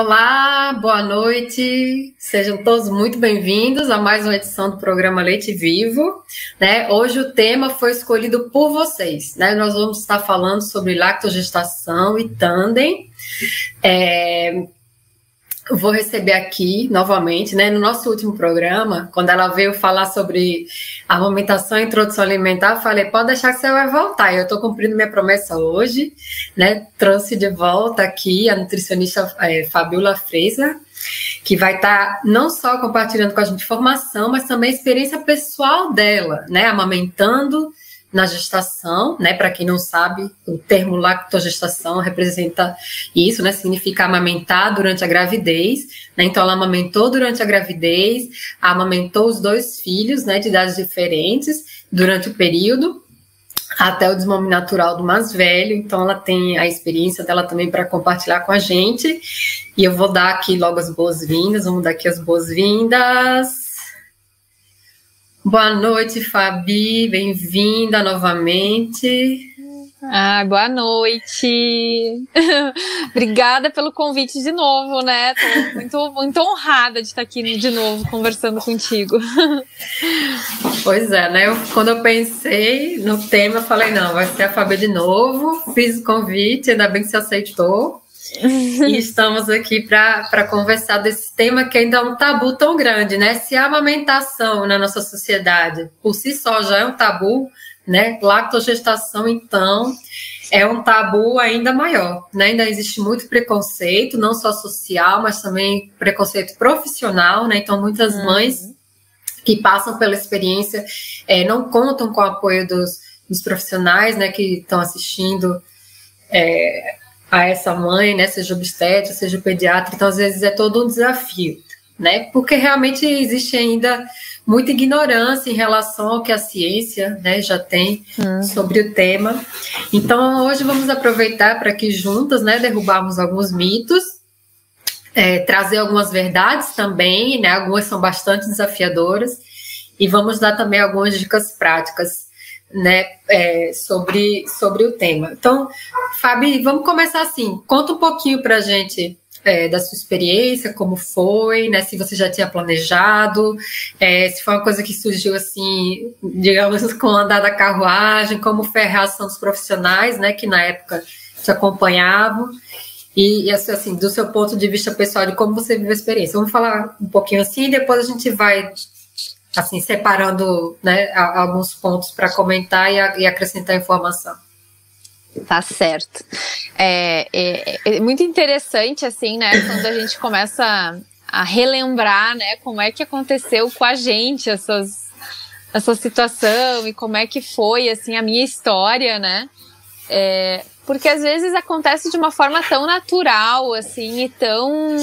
Olá, boa noite. Sejam todos muito bem-vindos a mais uma edição do programa Leite Vivo. Né? Hoje o tema foi escolhido por vocês. Né? Nós vamos estar falando sobre lactogestação e tandem. É, vou receber aqui novamente, né? No nosso último programa, quando ela veio falar sobre amamentação e introdução alimentar, eu falei, pode deixar que você vai voltar. Eu estou cumprindo minha promessa hoje, né? Trouxe de volta aqui a nutricionista é, Fabiola Freisa, que vai estar tá não só compartilhando com a gente informação, mas também a experiência pessoal dela, né? Amamentando na gestação, né? Para quem não sabe, o termo lactogestação representa isso, né? Significa amamentar durante a gravidez, né? Então ela amamentou durante a gravidez, amamentou os dois filhos, né? De idades diferentes durante o período até o desmame natural do mais velho, então ela tem a experiência dela também para compartilhar com a gente. E eu vou dar aqui logo as boas-vindas, vamos dar aqui as boas-vindas. Boa noite, Fabi, bem-vinda novamente. Ah, boa noite. Obrigada pelo convite de novo, né? Tô muito, muito honrada de estar aqui de novo conversando contigo. Pois é, né? Eu, quando eu pensei no tema, eu falei, não, vai ser a Fabi de novo. Fiz o convite, ainda bem que você aceitou e estamos aqui para conversar desse tema que ainda é um tabu tão grande, né? Se a amamentação na nossa sociedade por si só já é um tabu, né? Lactogestação, então, é um tabu ainda maior, né? Ainda existe muito preconceito, não só social, mas também preconceito profissional, né? Então, muitas uhum. mães que passam pela experiência é, não contam com o apoio dos, dos profissionais, né? Que estão assistindo é, a essa mãe, né, seja obstetra, seja pediatra, então às vezes é todo um desafio, né, porque realmente existe ainda muita ignorância em relação ao que a ciência, né, já tem uhum. sobre o tema. Então hoje vamos aproveitar para que juntas, né, derrubarmos alguns mitos, é, trazer algumas verdades também, né, algumas são bastante desafiadoras. E vamos dar também algumas dicas práticas né, é, sobre, sobre o tema. Então, Fabi, vamos começar assim. Conta um pouquinho para a gente é, da sua experiência, como foi, né, se você já tinha planejado, é, se foi uma coisa que surgiu assim, digamos, com o andar da carruagem, como foi a reação dos profissionais, né, que na época te acompanhavam. E, e assim, do seu ponto de vista pessoal, de como você vive a experiência. Vamos falar um pouquinho assim, e depois a gente vai assim, separando né, alguns pontos para comentar e, acrescentar informação. Tá certo. É, é, é, muito interessante, assim, né, quando a gente começa a relembrar, né, como é que aconteceu com a gente essas, essa situação e como é que foi, assim, a minha história, né, é, porque às vezes acontece de uma forma tão natural, assim, e tão.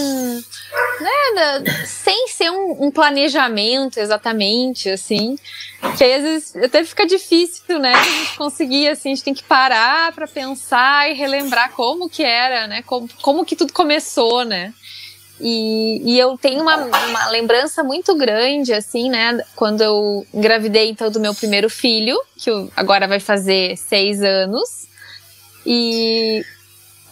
Né, sem ser um, um planejamento exatamente, assim, que às vezes até fica difícil, né, a gente conseguir, assim, a gente tem que parar para pensar e relembrar como que era, né, como, como que tudo começou, né. E, e, eu tenho uma, uma, lembrança muito grande, assim, né? Quando eu engravidei, então, do meu primeiro filho, que agora vai fazer seis anos. E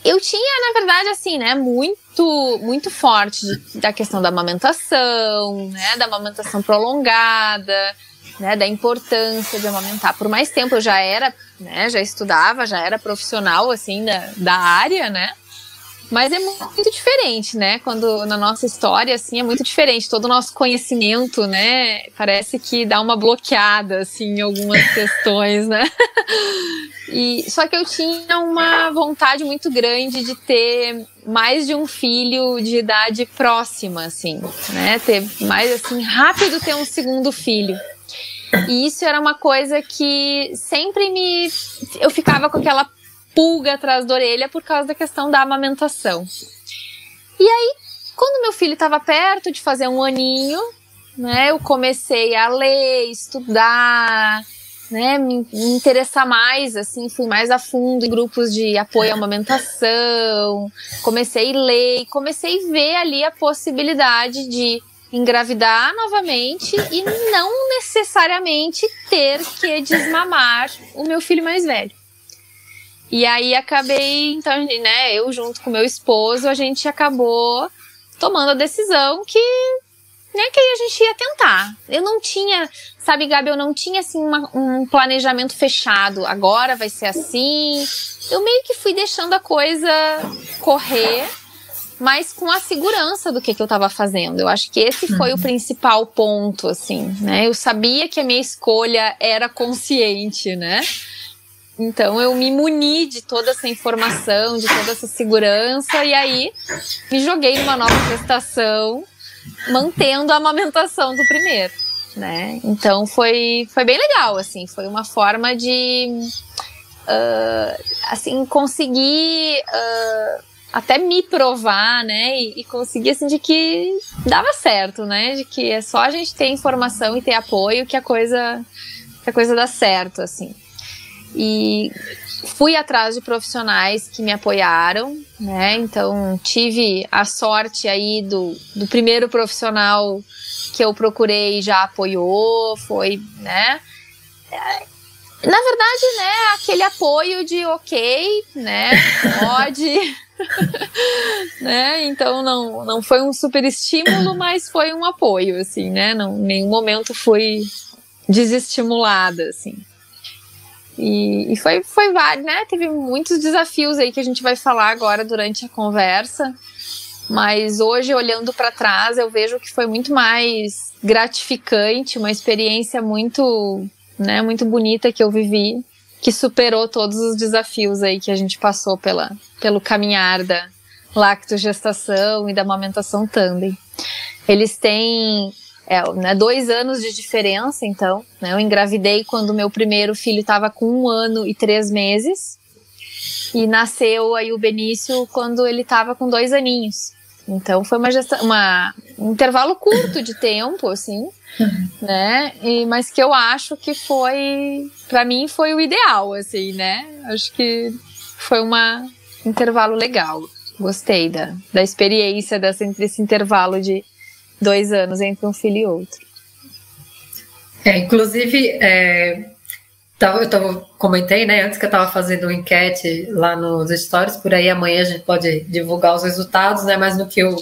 eu tinha, na verdade, assim, né, muito, muito forte da questão da amamentação, né, da amamentação prolongada, né, da importância de amamentar. Por mais tempo eu já era, né, já estudava, já era profissional, assim, da, da área, né, mas é muito diferente, né? Quando na nossa história, assim, é muito diferente. Todo o nosso conhecimento, né? Parece que dá uma bloqueada, assim, em algumas questões, né? E, só que eu tinha uma vontade muito grande de ter mais de um filho de idade próxima, assim, né? Ter mais, assim, rápido ter um segundo filho. E isso era uma coisa que sempre me. Eu ficava com aquela pulga atrás da orelha por causa da questão da amamentação. E aí, quando meu filho estava perto de fazer um aninho, né, eu comecei a ler, estudar, né, me, interessar mais, assim, fui mais a fundo em grupos de apoio à amamentação, comecei a ler, comecei a ver ali a possibilidade de engravidar novamente e não necessariamente ter que desmamar o meu filho mais velho. E aí acabei, então, né, eu junto com meu esposo, a gente acabou tomando a decisão que né, que a gente ia tentar. Eu não tinha, sabe, Gabi, eu não tinha assim uma, um planejamento fechado. Agora vai ser assim. Eu meio que fui deixando a coisa correr, mas com a segurança do que, que eu estava fazendo. Eu acho que esse foi uhum. o principal ponto, assim, né? Eu sabia que a minha escolha era consciente, né? Então eu me muni de toda essa informação, de toda essa segurança, e aí me joguei numa nova gestação, mantendo a amamentação do primeiro, né? Então foi, foi bem legal, assim, foi uma forma de, uh, assim, conseguir uh, até me provar, né? E, e, conseguir, assim, de que dava certo, né? De que é só a gente ter informação e ter apoio que a coisa, que a coisa dá certo, assim. E fui atrás de profissionais que me apoiaram, né? Então tive a sorte aí do, do primeiro profissional que eu procurei já apoiou, foi, né? Na verdade, né, aquele apoio de ok, né, pode, né, então não, não foi um super estímulo, mas foi um apoio, assim, né, não, em nenhum momento fui desestimulada, assim. E, e foi, foi vários, né? Teve muitos desafios aí que a gente vai falar agora durante a conversa. Mas hoje, olhando para trás, eu vejo que foi muito mais gratificante, uma experiência muito, né, muito bonita que eu vivi, que superou todos os desafios aí que a gente passou pela, pelo caminhar da lactogestação e da amamentação tandem. Eles têm é, né, dois anos de diferença, então. Né, eu engravidei quando meu primeiro filho estava com um ano e três meses. E nasceu aí o Benício quando ele estava com dois aninhos. Então foi uma, gesta uma um intervalo curto de tempo, assim, né? E, mas que eu acho que foi, para mim, foi o ideal, assim, né? Acho que foi um intervalo legal. Gostei da, da experiência dessa, desse intervalo de, dois anos entre um filho e outro. É, inclusive, é, eu tava, comentei, né, antes que eu estava fazendo uma enquete lá nos stories, por aí amanhã a gente pode divulgar os resultados, né, mas no que eu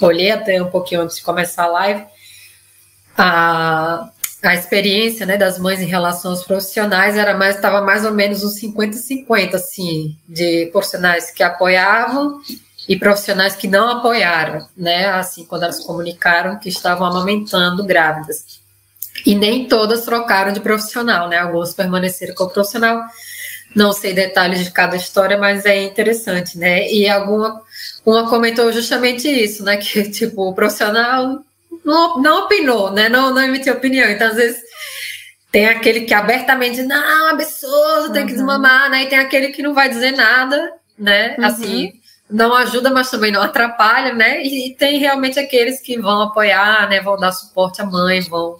olhei até um pouquinho antes de começar a live, a, a experiência, né, das mães em relação aos profissionais era mais, estava mais ou menos uns 50-50, assim, de profissionais que apoiavam e profissionais que não apoiaram, né? Assim, quando elas comunicaram que estavam amamentando grávidas. E nem todas trocaram de profissional, né? Alguns permaneceram com o profissional. Não sei detalhes de cada história, mas é interessante, né? E alguma uma comentou justamente isso, né? Que tipo o profissional não, não opinou, né? Não, não emitiu opinião. Então às vezes tem aquele que abertamente não, absurdo, tem que uhum. desmamar, né? E tem aquele que não vai dizer nada, né? Uhum. Assim, não ajuda, mas também não atrapalha, né? E, e, tem realmente aqueles que vão apoiar, né? Vão dar suporte à mãe, vão,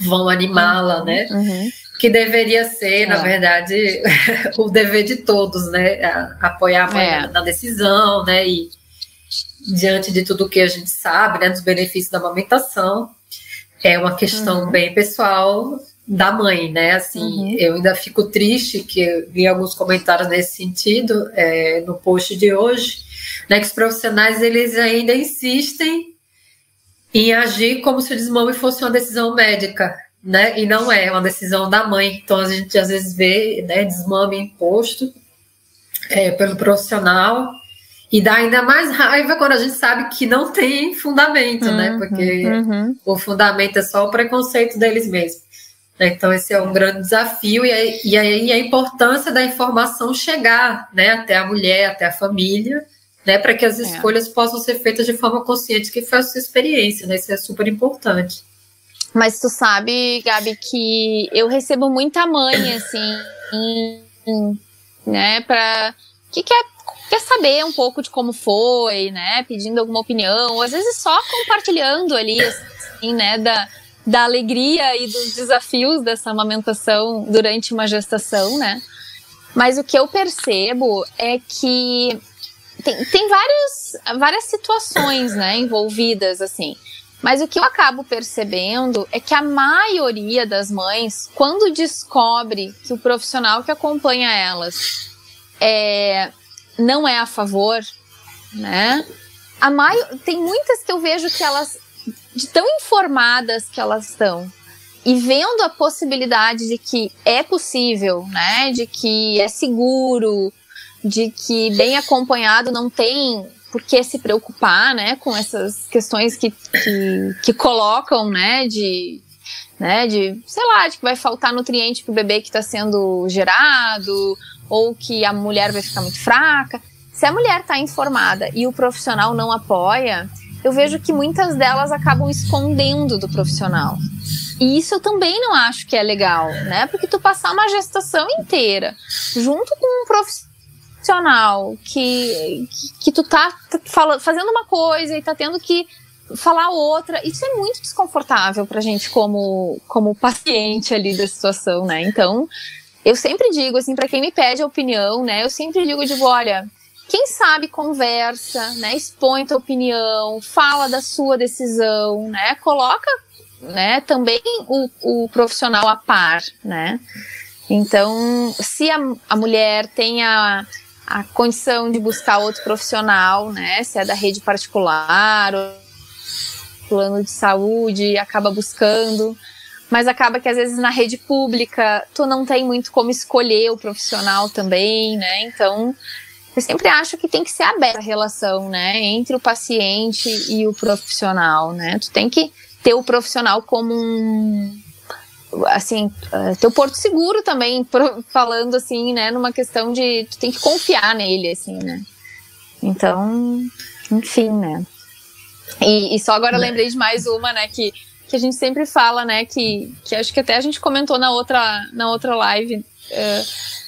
vão animá-la, uhum, né? Uhum. Que deveria ser, é. na verdade, o dever de todos, né? apoiar a mãe é. na decisão, né? E diante de tudo que a gente sabe, né? Dos benefícios da amamentação, é uma questão uhum. bem pessoal da mãe, né? Assim, uhum. eu ainda fico triste que vi alguns comentários nesse sentido é, no post de hoje, né? Que os profissionais eles ainda insistem em agir como se o desmame fosse uma decisão médica, né? E não é, é uma decisão da mãe. Então a gente às vezes vê, né? Desmame imposto é, pelo profissional e dá ainda mais raiva quando a gente sabe que não tem fundamento, né? uhum, né? Porque uhum. o fundamento é só o preconceito deles mesmos. Né? Então, esse é um grande desafio, e aí, e aí a importância da informação chegar né, até a mulher, até a família, né, para que as é. escolhas é. possam ser feitas de forma consciente, que foi a sua experiência, né? Isso é super importante. Mas tu sabe, Gabi, que eu recebo muita mãe, assim, né, para que quer, quer saber um pouco de como foi, né, pedindo alguma opinião, ou às vezes só compartilhando ali, assim, né, da, da alegria e dos desafios dessa amamentação durante uma gestação, né? Mas o que eu percebo é que tem, tem vários, várias situações, né, envolvidas, assim. Mas o que eu acabo percebendo é que a maioria das mães, quando descobre que o profissional que acompanha elas é, não é a favor, né? A maio, tem muitas que eu vejo que elas, de tão informadas que elas estão, e vendo a possibilidade de que é possível, né? De que é seguro, de que bem acompanhado não tem por que se preocupar, né? Com essas questões que, que, que colocam, né? De, né? De, sei lá, de que vai faltar nutriente pro bebê que está sendo gerado, ou que a mulher vai ficar muito fraca. Se a mulher está informada e o profissional não apoia, eu vejo que muitas delas acabam escondendo do profissional. E isso eu também não acho que é legal, né? Porque tu passar uma gestação inteira junto com um profissional que, que, tu tá fazendo uma coisa e tá tendo que falar outra, isso é muito desconfortável pra gente como, como paciente ali da situação, né? Então, eu sempre digo, assim, para quem me pede a opinião, né? Eu sempre digo, digo, olha, quem sabe conversa, né? Expõe tua opinião, fala da sua decisão, né? Coloca, né? Também o, o profissional a par, né? Então, se a, a mulher tem a, a condição de buscar outro profissional, né? Se é da rede particular plano de saúde, acaba buscando, mas acaba que às vezes na rede pública tu não tem muito como escolher o profissional também, né? Então, eu sempre acho que tem que ser aberta a relação, né, entre o paciente e o profissional, né? Tu tem que ter o profissional como um assim, uh, teu porto seguro também, falando assim, né, numa questão de tu tem que confiar nele, assim, né? Então, enfim, né? E, e só agora né. lembrei de mais uma, né, que, que a gente sempre fala, né, que, que acho que até a gente comentou na outra, na outra live. Uh,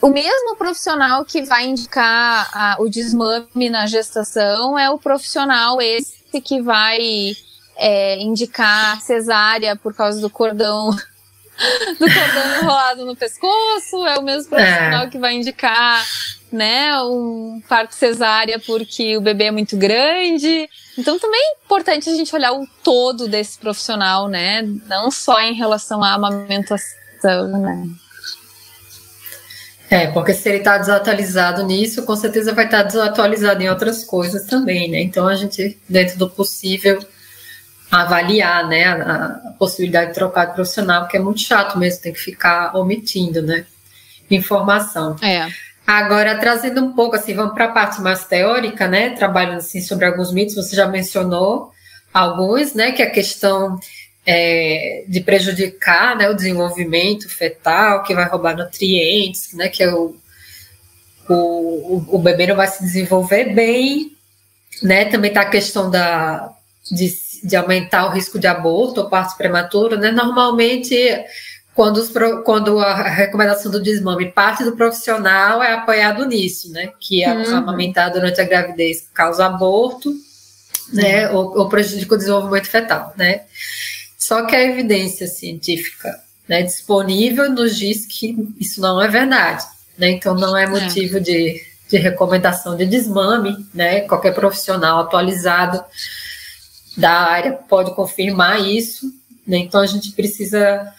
o mesmo profissional que vai indicar a, o desmame na gestação é o profissional esse que vai é, indicar cesárea por causa do cordão do cordão enrolado no pescoço, é o mesmo profissional é. que vai indicar, né, um parto cesárea porque o bebê é muito grande. Então também é importante a gente olhar o todo desse profissional, né, não só em relação à amamentação, né. É, porque se ele está desatualizado nisso, com certeza vai estar tá desatualizado em outras coisas também, né? Então a gente, dentro do possível, avaliar, né, a, a possibilidade de trocar de profissional, porque é muito chato mesmo, tem que ficar omitindo, né, informação. É. Agora, trazendo um pouco, assim, vamos para a parte mais teórica, né, trabalhando, assim, sobre alguns mitos, você já mencionou alguns, né, que é a questão é, de prejudicar né, o desenvolvimento fetal, que vai roubar nutrientes, né, que é o, o, o bebê não vai se desenvolver bem, né? Também está a questão da, de, de aumentar o risco de aborto ou parto prematuro, né? Normalmente, quando, os, quando a recomendação do desmame parte do profissional, é apoiado nisso, né? Que a, uhum. amamentar durante a gravidez causa aborto, né? Uhum. Ou, ou prejudica o desenvolvimento fetal, né? Só que a evidência científica né, disponível nos diz que isso não é verdade. Né? Então, não é motivo é. De, de recomendação de desmame. Né? Qualquer profissional atualizado da área pode confirmar isso. Né? Então, a gente precisa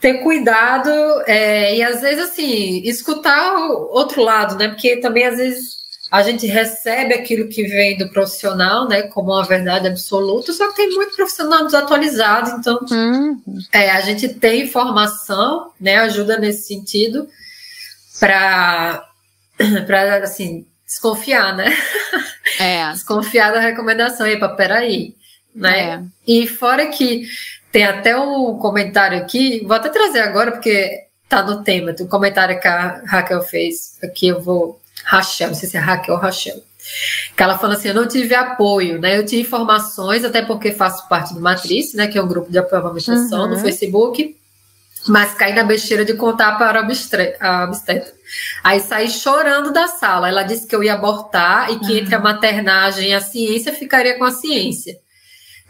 ter cuidado é, e, às vezes, assim, escutar o outro lado, né? Porque também, às vezes, a gente recebe aquilo que vem do profissional, né, como uma verdade absoluta, só que tem muito profissional desatualizado, então uhum. é, a gente tem informação, né, ajuda nesse sentido para para assim desconfiar, né? É. desconfiar da recomendação. Epa, peraí. Né? É. E fora que tem até um comentário aqui, vou até trazer agora, porque tá no tema, tem um comentário que a Raquel fez aqui, eu vou Rachel, não sei se é Raquel ou Rachel. Que ela fala assim: eu não tive apoio, né? Eu tive informações, até porque faço parte do Matriz, né? Que é um grupo de apoio à amamentação uhum. no Facebook, mas caí na besteira de contar para a obstetra. Aí saí chorando da sala. Ela disse que eu ia abortar e que uhum. entre a maternagem e a ciência ficaria com a ciência.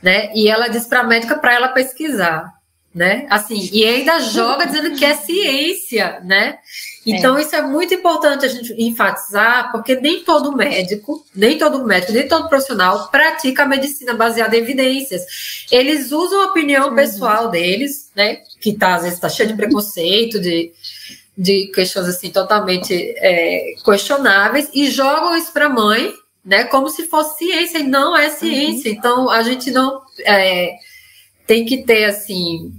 Né? E ela disse para a médica para ela pesquisar né? Assim, e ainda joga dizendo que é ciência, né? Então, é. isso é muito importante a gente enfatizar, porque nem todo médico, nem todo médico, nem todo profissional pratica a medicina baseada em evidências. Eles usam a opinião uhum. pessoal deles, né? Que tá, às vezes está cheio de preconceito, de, de questões assim totalmente é, questionáveis e jogam isso para a mãe, né? Como se fosse ciência e não é ciência. Uhum. Então a gente não é, tem que ter assim.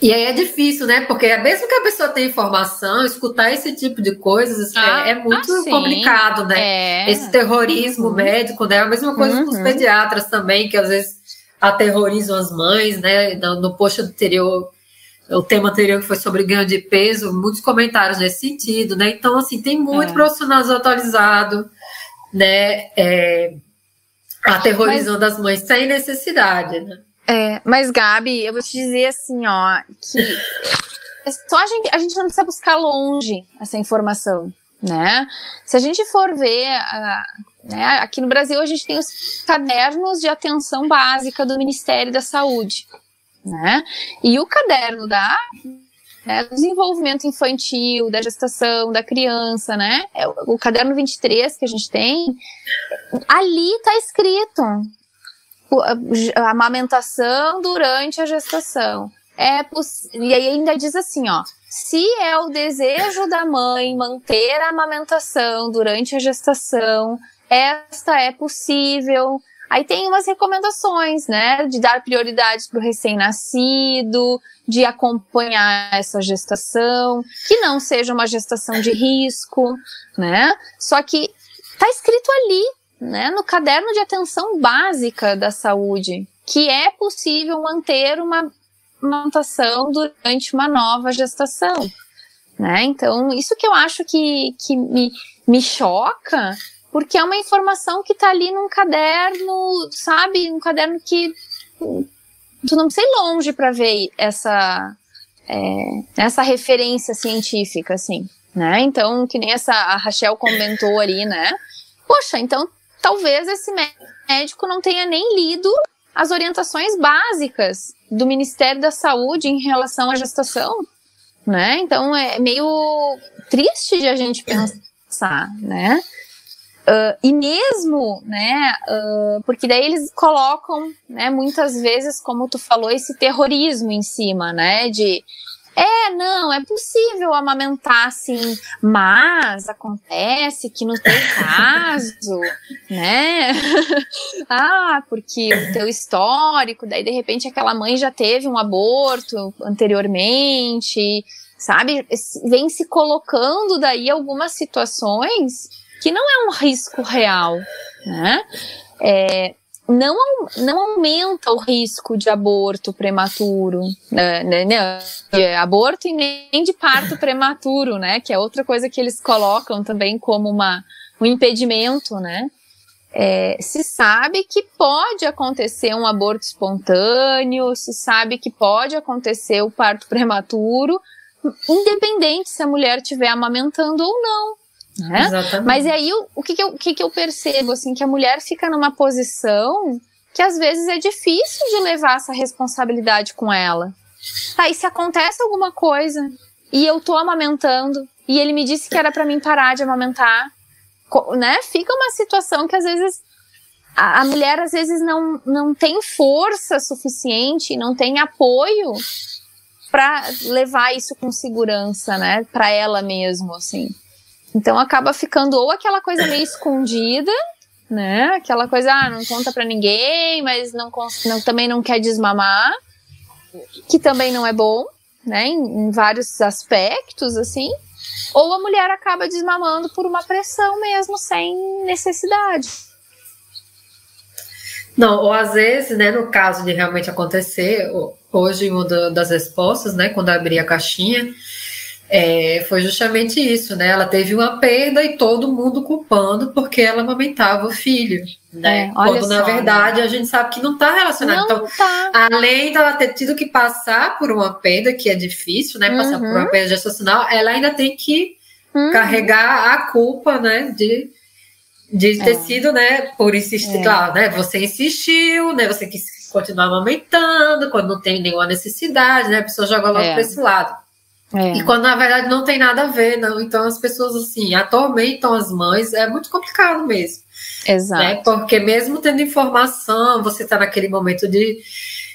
E aí é difícil, né? Porque mesmo que a pessoa tenha informação, escutar esse tipo de coisas é, ah, é, muito ah, complicado, né? É. Esse terrorismo uhum. médico, né? A mesma coisa uhum. com os uhum. pediatras também, que às vezes aterrorizam as mães, né? No, no post anterior o tema anterior que foi sobre ganho de peso, muitos comentários nesse sentido, né? Então, assim, tem muito é. profissional desatualizado, né? É, aterrorizando mas, as mães sem necessidade, né? É, mas, Gabi, eu vou te dizer assim, ó, que é só a gente, a gente não precisa buscar longe essa informação, né? Se a gente for ver, uh, né, aqui no Brasil a gente tem os cadernos de atenção básica do Ministério da Saúde, né? E o caderno da né, desenvolvimento infantil, da gestação, da criança, né? É o caderno 23 que a gente tem, ali está escrito a amamentação durante a gestação. É e aí ainda diz assim, ó, se é o desejo da mãe manter a amamentação durante a gestação, esta é possível, Aí tem umas recomendações, né? De dar prioridade para o recém-nascido, de acompanhar essa gestação, que não seja uma gestação de risco, né? Só que tá escrito ali, né? No caderno de atenção básica da saúde, que é possível manter uma amamentação durante uma nova gestação. Né? Então, isso que eu acho que, que me, me choca porque é uma informação que está ali num caderno, sabe? Um caderno que tu não ir longe para ver essa, é, essa referência científica, assim, né? Então, que nem essa a Rachel comentou ali, né? Poxa, então talvez esse médico não tenha nem lido as orientações básicas do Ministério da Saúde em relação à gestação, né? Então é meio triste de a gente pensar, né? Uh, e mesmo, né, uh, porque daí eles colocam, né, muitas vezes, como tu falou, esse terrorismo em cima, né, de é, não, é possível amamentar sim, mas acontece que no teu caso, né? ah, porque o teu histórico, daí de repente aquela mãe já teve um aborto anteriormente, sabe? Vem se colocando daí algumas situações que não é um risco real, né? É, não, não aumenta o risco de aborto prematuro, né, né, né, de aborto e nem de parto prematuro, né? Que é outra coisa que eles colocam também como uma, um impedimento, né? É, se sabe que pode acontecer um aborto espontâneo, se sabe que pode acontecer o parto prematuro, independente se a mulher estiver amamentando ou não. Né? Mas aí o, o, que, que, eu, o que, que eu percebo assim que a mulher fica numa posição que às vezes é difícil de levar essa responsabilidade com ela. Tá, e se acontece alguma coisa e eu tô amamentando e ele me disse que era para mim parar de amamentar, né? Fica uma situação que às vezes a, a mulher às vezes não, não tem força suficiente, não tem apoio para levar isso com segurança, né? Para ela mesmo, assim. Então acaba ficando ou aquela coisa meio escondida, né? Aquela coisa, ah, não conta para ninguém, mas não, não, também não quer desmamar, que também não é bom, né? Em, em vários aspectos, assim. Ou a mulher acaba desmamando por uma pressão mesmo, sem necessidade. Não, ou às vezes, né, no caso de realmente acontecer, hoje uma das respostas, né, quando abri a caixinha, é, foi justamente isso, né? Ela teve uma perda e todo mundo culpando porque ela amamentava o filho, né? É, Quando na verdade né? a gente sabe que não está relacionado. Não então, tá. além dela ter tido que passar por uma perda, que é difícil, né? Passar uhum. por uma uhum. perda gestacional, ela ainda tem que uhum. carregar a culpa, né? De, de ter é. sido, né? Por insistir, é. claro, né? Você insistiu, né? Você quis continuar amamentando quando não tem nenhuma necessidade, né? A pessoa joga logo é. para esse lado. É. E quando na verdade não tem nada a ver, não. Então as pessoas assim atormentam as mães, é muito complicado mesmo. Exato. Né? Porque mesmo tendo informação, você está naquele momento de,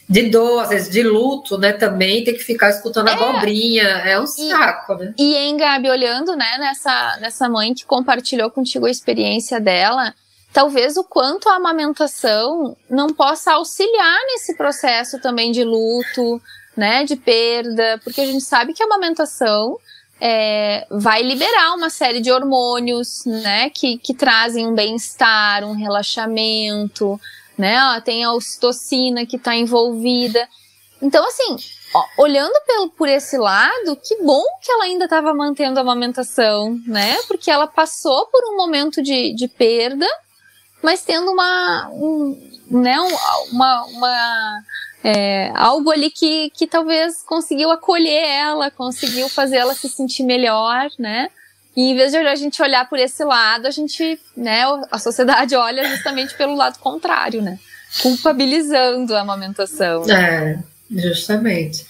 de dor, às vezes de luto, né? Também tem que ficar escutando é. abobrinha. É um saco, e, né? E, hein, Gabi, olhando, né, nessa, nessa mãe que compartilhou contigo a experiência dela, talvez o quanto a amamentação não possa auxiliar nesse processo também de luto, né? De perda, porque a gente sabe que a amamentação. É, vai liberar uma série de hormônios, né, que, que trazem um bem-estar, um relaxamento, né? Ó, tem a ocitocina que está envolvida. Então, assim, ó, olhando pelo, por esse lado, que bom que ela ainda estava mantendo a amamentação, né? Porque ela passou por um momento de, de perda, mas tendo uma, um, né, uma, uma é, algo ali que, que talvez conseguiu acolher ela, conseguiu fazer ela se sentir melhor, né? E em vez de a gente olhar por esse lado, a gente, né, a sociedade olha justamente pelo lado contrário, né? Culpabilizando a amamentação. É, justamente.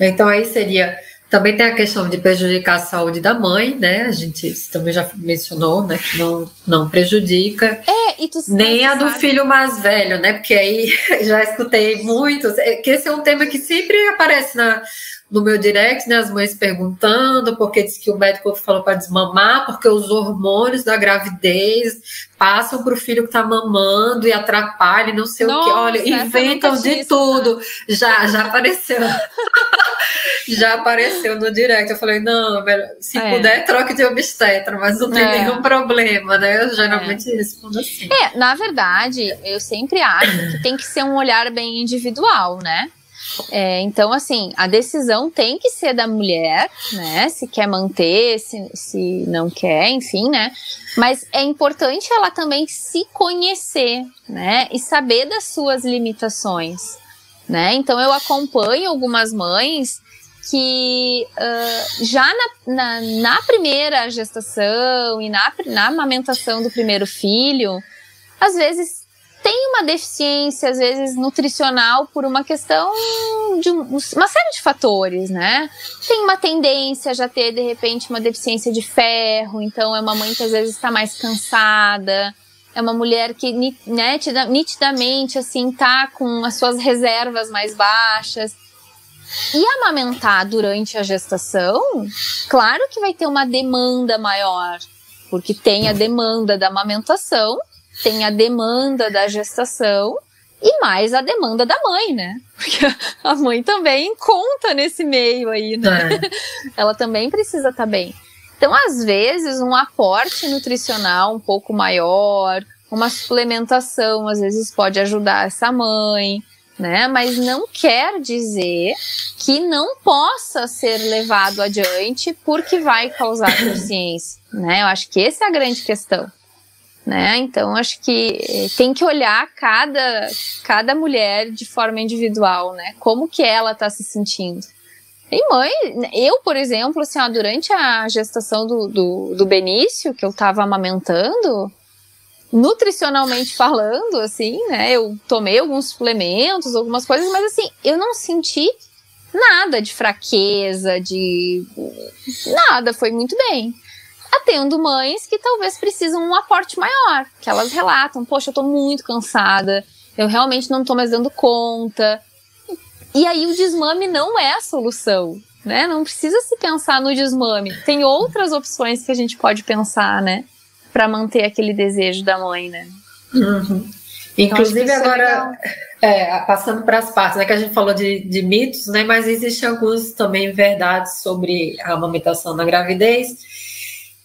Então aí seria também tem a questão de prejudicar a saúde da mãe, né? A gente também já mencionou, né? Que não, não prejudica. É, e tu Nem a do filho mais velho, né? Porque aí já escutei muitos. É, que esse é um tema que sempre aparece na, no meu direct, né, as mães perguntando, porque diz que o médico falou para desmamar, porque os hormônios da gravidez passam para o filho que está mamando e atrapalham, não sei Nossa, o que. Olha, inventam de tudo. Já, já apareceu. já apareceu no direct. Eu falei, não, se é. puder, troque de obstetra, mas não tem é. nenhum problema, né? Eu geralmente é. respondo assim. É, na verdade, eu sempre acho que tem que ser um olhar bem individual, né? É, então, assim, a decisão tem que ser da mulher, né? Se quer manter, se, se não quer, enfim, né? Mas é importante ela também se conhecer, né? E saber das suas limitações, né? Então, eu acompanho algumas mães que uh, já na, na, na, primeira gestação e na, na amamentação do primeiro filho, às vezes tem uma deficiência, às vezes, nutricional por uma questão de uma série de fatores, né? Tem uma tendência a já ter, de repente, uma deficiência de ferro, então é uma mãe que às vezes está mais cansada, é uma mulher que né, nitidamente, assim, tá com as suas reservas mais baixas. E amamentar durante a gestação, claro que vai ter uma demanda maior, porque tem a demanda da amamentação tem a demanda da gestação e mais a demanda da mãe, né? Porque a mãe também conta nesse meio aí, né? É. Ela também precisa estar tá bem. Então, às vezes, um aporte nutricional um pouco maior, uma suplementação, às vezes pode ajudar essa mãe, né? Mas não quer dizer que não possa ser levado adiante porque vai causar consciência, né? Eu acho que essa é a grande questão né? Então acho que eh, tem que olhar cada cada mulher de forma individual, né? Como que ela está se sentindo. Mãe, eu, por exemplo, assim, ó, durante a gestação do, do, do Benício, que eu estava amamentando, nutricionalmente falando, assim, né? Eu tomei alguns suplementos, algumas coisas, mas assim, eu não senti nada de fraqueza, de nada, foi muito bem atendo mães que talvez precisam um aporte maior, que elas relatam, poxa, eu tô muito cansada, eu realmente não tô mais dando conta. E aí o desmame não é a solução, né? Não precisa se pensar no desmame. Tem outras opções que a gente pode pensar, né? Para manter aquele desejo da mãe, né? Uhum. Inclusive é agora, é, passando para as partes, né, que a gente falou de, de mitos, né, mas existem alguns também verdades sobre a amamentação na gravidez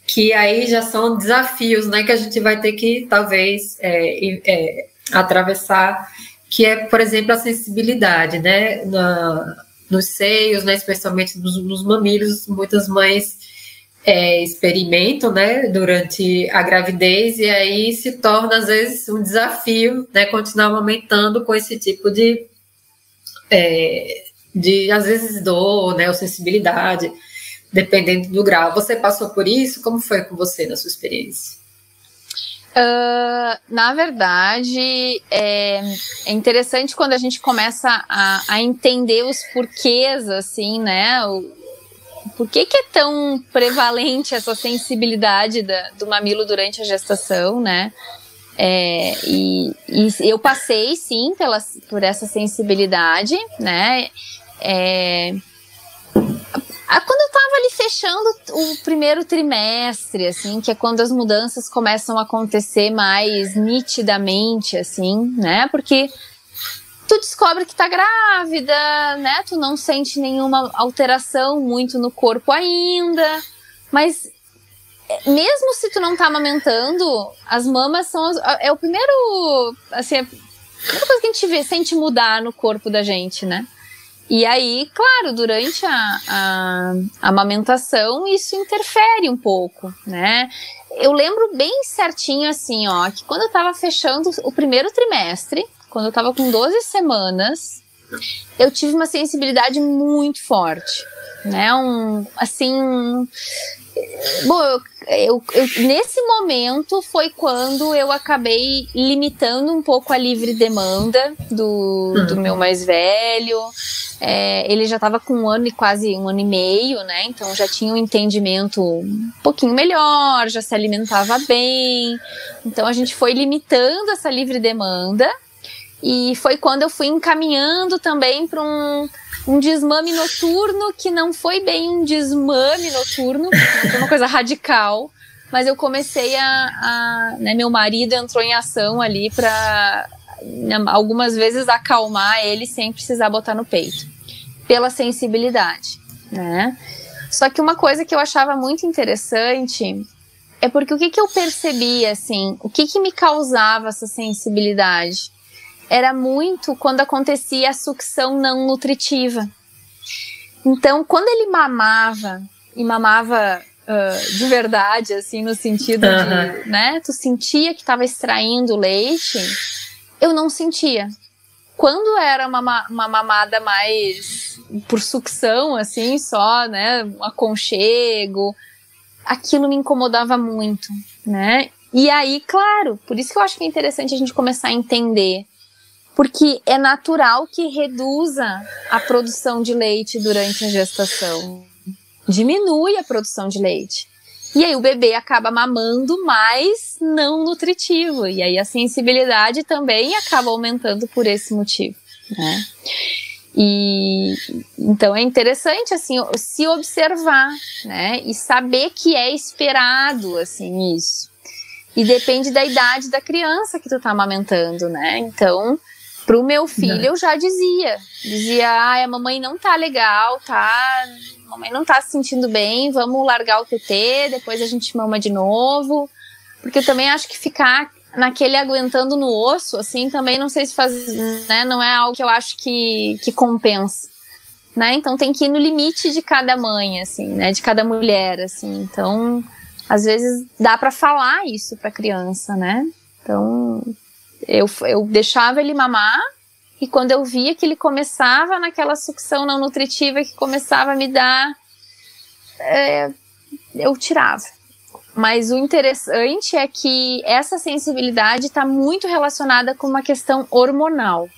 que aí já são desafios, né, que a gente vai ter que talvez é, é, atravessar, que é, por exemplo, a sensibilidade, né, na, nos seios, né, especialmente nos, nos mamilos, muitas mães é, experimentam, né, durante a gravidez e aí se torna às vezes um desafio, né, continuar aumentando com esse tipo de, é, de às vezes dor, né, ou sensibilidade dependendo do grau. Você passou por isso? Como foi com você na sua experiência? Uh, na verdade, é, é, interessante quando a gente começa a, a, entender os porquês, assim, né? O, por que, que é tão prevalente essa sensibilidade da, do mamilo durante a gestação, né? É, e, e, eu passei, sim, pela, por essa sensibilidade, né? É, quando eu tava ali fechando o primeiro trimestre, assim, que é quando as mudanças começam a acontecer mais nitidamente, assim, né? Porque tu descobre que tá grávida, né? Tu não sente nenhuma alteração muito no corpo ainda, mas é, mesmo se tu não tá amamentando, as mamas são as, é o primeiro, assim, é a primeira coisa que a gente vê, sente mudar no corpo da gente, né? E aí, claro, durante a, a, a amamentação, isso interfere um pouco, né? Eu lembro bem certinho assim, ó, que quando eu tava fechando o primeiro trimestre, quando eu tava com 12 semanas, eu tive uma sensibilidade muito forte, né? Um, assim, bom, eu, eu, eu, nesse momento foi quando eu acabei limitando um pouco a livre demanda do, do meu mais velho. É, ele já estava com um ano e quase um ano e meio, né? Então já tinha um entendimento um pouquinho melhor, já se alimentava bem. Então a gente foi limitando essa livre demanda e foi quando eu fui encaminhando também para um, um desmame noturno que não foi bem um desmame noturno, foi uma coisa radical. Mas eu comecei a. a né, meu marido entrou em ação ali para né, algumas vezes acalmar ele sem precisar botar no peito, pela sensibilidade, né? Só que uma coisa que eu achava muito interessante é porque o que, que eu percebia, assim, o que, que me causava essa sensibilidade? Era muito quando acontecia a sucção não nutritiva. Então, quando ele mamava, e mamava uh, de verdade, assim, no sentido uhum. de, né, tu sentia que estava extraindo leite, eu não sentia. Quando era uma, uma mamada mais por sucção, assim, só, né, um aconchego, aquilo me incomodava muito, né? E aí, claro, por isso que eu acho que é interessante a gente começar a entender porque é natural que reduza a produção de leite durante a gestação. Diminui a produção de leite. E aí o bebê acaba mamando mais não nutritivo. E aí a sensibilidade também acaba aumentando por esse motivo. Né? E então é interessante assim se observar, né? E saber que é esperado assim isso. E depende da idade da criança que tu tá amamentando, né? Então, Pro meu filho, eu já dizia. Dizia, ah, a mamãe não tá legal, tá? A mamãe não tá se sentindo bem, vamos largar o TT, depois a gente mama de novo. Porque eu também acho que ficar naquele aguentando no osso, assim, também não sei se faz, né? Não é algo que eu acho que, que compensa. Né? Então tem que ir no limite de cada mãe, assim, né? De cada mulher, assim. Então, às vezes dá para falar isso para criança, né? Então, eu, eu deixava ele mamar e quando eu via que ele começava naquela sucção não nutritiva que começava a me dar, é, eu tirava. Mas o interessante é que essa sensibilidade está muito relacionada com uma questão hormonal.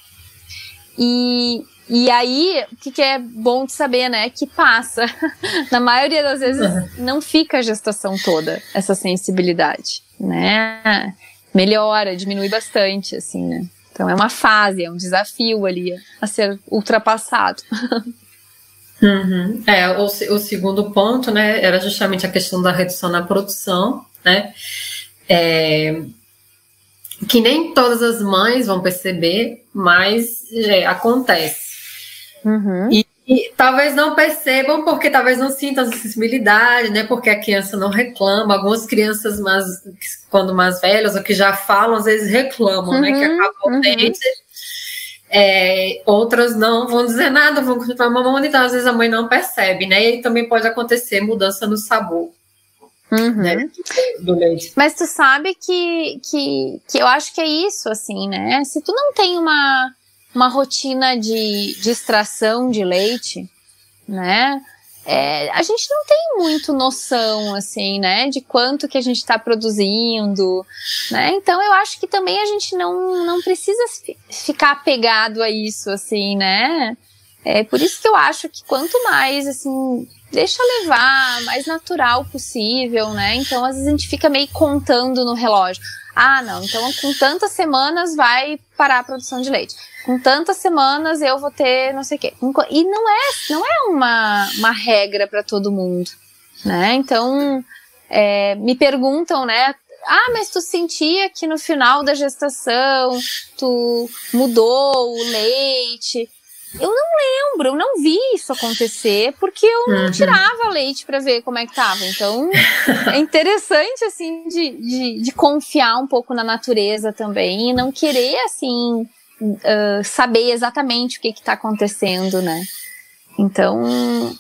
E, e aí, o que, que, é bom de saber, né? Que passa. Na maioria das vezes, uhum. não fica a gestação toda, essa sensibilidade, né? Melhora, diminui bastante, assim, né? Então é uma fase, é um desafio ali a ser ultrapassado. Uhum. É, o, o, segundo ponto, né, era justamente a questão da redução na produção, né? É, que nem todas as mães vão perceber, mas é, acontece. Uhum. E e talvez não percebam, porque talvez não sintam sensibilidade, né? Porque a criança não reclama. Algumas crianças, mais, quando mais velhas, ou que já falam, às vezes reclamam, uhum, né? Que uhum, acabou uhum. o dente. É, outras não vão dizer nada, vão continuar mamando, então às vezes a mãe não percebe, né? E aí também pode acontecer mudança no sabor. Uhum. Né, do leite. Mas tu sabe que, que, que eu acho que é isso, assim, né? Se tu não tem uma uma rotina de, de extração de leite, né? É, a gente não tem muito noção, assim, né, de quanto que a gente está produzindo, né? Então eu acho que também a gente não, não precisa ficar apegado a isso, assim, né? É por isso que eu acho que quanto mais, assim, deixa levar, mais natural possível, né? Então às vezes a gente fica meio contando no relógio Ah, não, então com tantas semanas vai parar a produção de leite. Com tantas semanas eu vou ter não sei o quê. E não é, não é uma, uma regra para todo mundo, né? Então, é, me perguntam, né? Ah, mas tu sentia que no final da gestação tu mudou o leite? Eu não lembro, eu não vi isso acontecer, porque eu não uhum. tirava leite para ver como é que tava. Então, é interessante, assim, de, de, de, confiar um pouco na natureza também e não querer, assim, uh, saber exatamente o que que tá acontecendo, né? Então,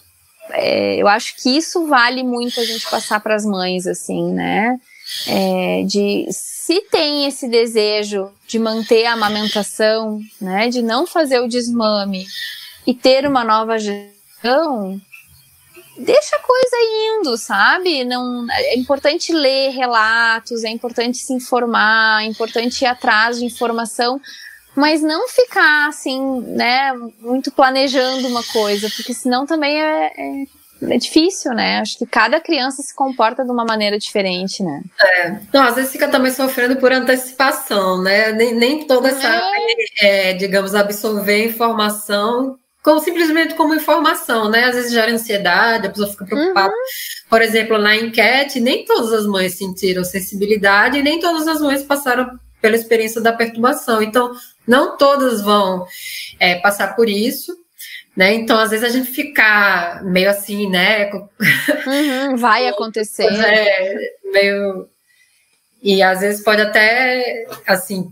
é, eu acho que isso vale muito a gente passar para as mães, assim, né? É, de se tem esse desejo de manter a amamentação, né, de não fazer o desmame e ter uma nova geração, deixa a coisa indo, sabe? Não é importante ler relatos, é importante se informar, é importante ir atrás de informação, mas não ficar assim, né, muito planejando uma coisa, porque senão também é, é é difícil, né? Acho que cada criança se comporta de uma maneira diferente, né? É. Não, às vezes fica também sofrendo por antecipação, né? Nem, nem toda essa, é. é, digamos, absorver informação como simplesmente como informação, né? Às vezes gera ansiedade, a pessoa fica preocupada. Uhum. Por exemplo, na enquete, nem todas as mães sentiram sensibilidade e nem todas as mães passaram pela experiência da perturbação. Então, não todas vão é, passar por isso. Né? Então, às vezes a gente fica meio assim, né? Uhum, vai acontecer. É, meio. E às vezes pode até, assim,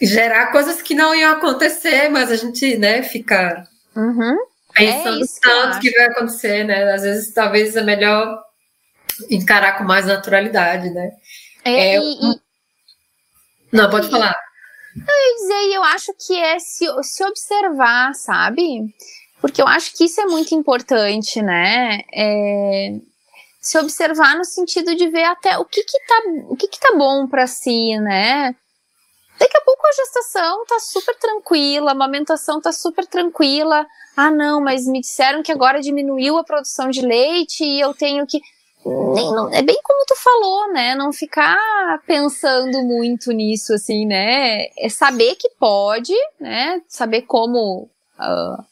gerar coisas que não iam acontecer, mas a gente, né, fica uhum. pensando é tanto que vai acontecer, né? Às vezes talvez é melhor encarar com mais naturalidade, né? É, é e, e... Não, pode falar. Eu ia dizer, eu acho que é se, se observar, sabe? Porque eu acho que isso é muito importante, né? É, se observar no sentido de ver até o que que tá, o que que tá bom para si, né? Daqui a pouco a gestação tá super tranquila, a amamentação tá super tranquila. Ah, não, mas me disseram que agora diminuiu a produção de leite e eu tenho que. Nem, não, é bem como tu falou, né? Não ficar pensando muito nisso, assim, né? É saber que pode, né? Saber como. Uh,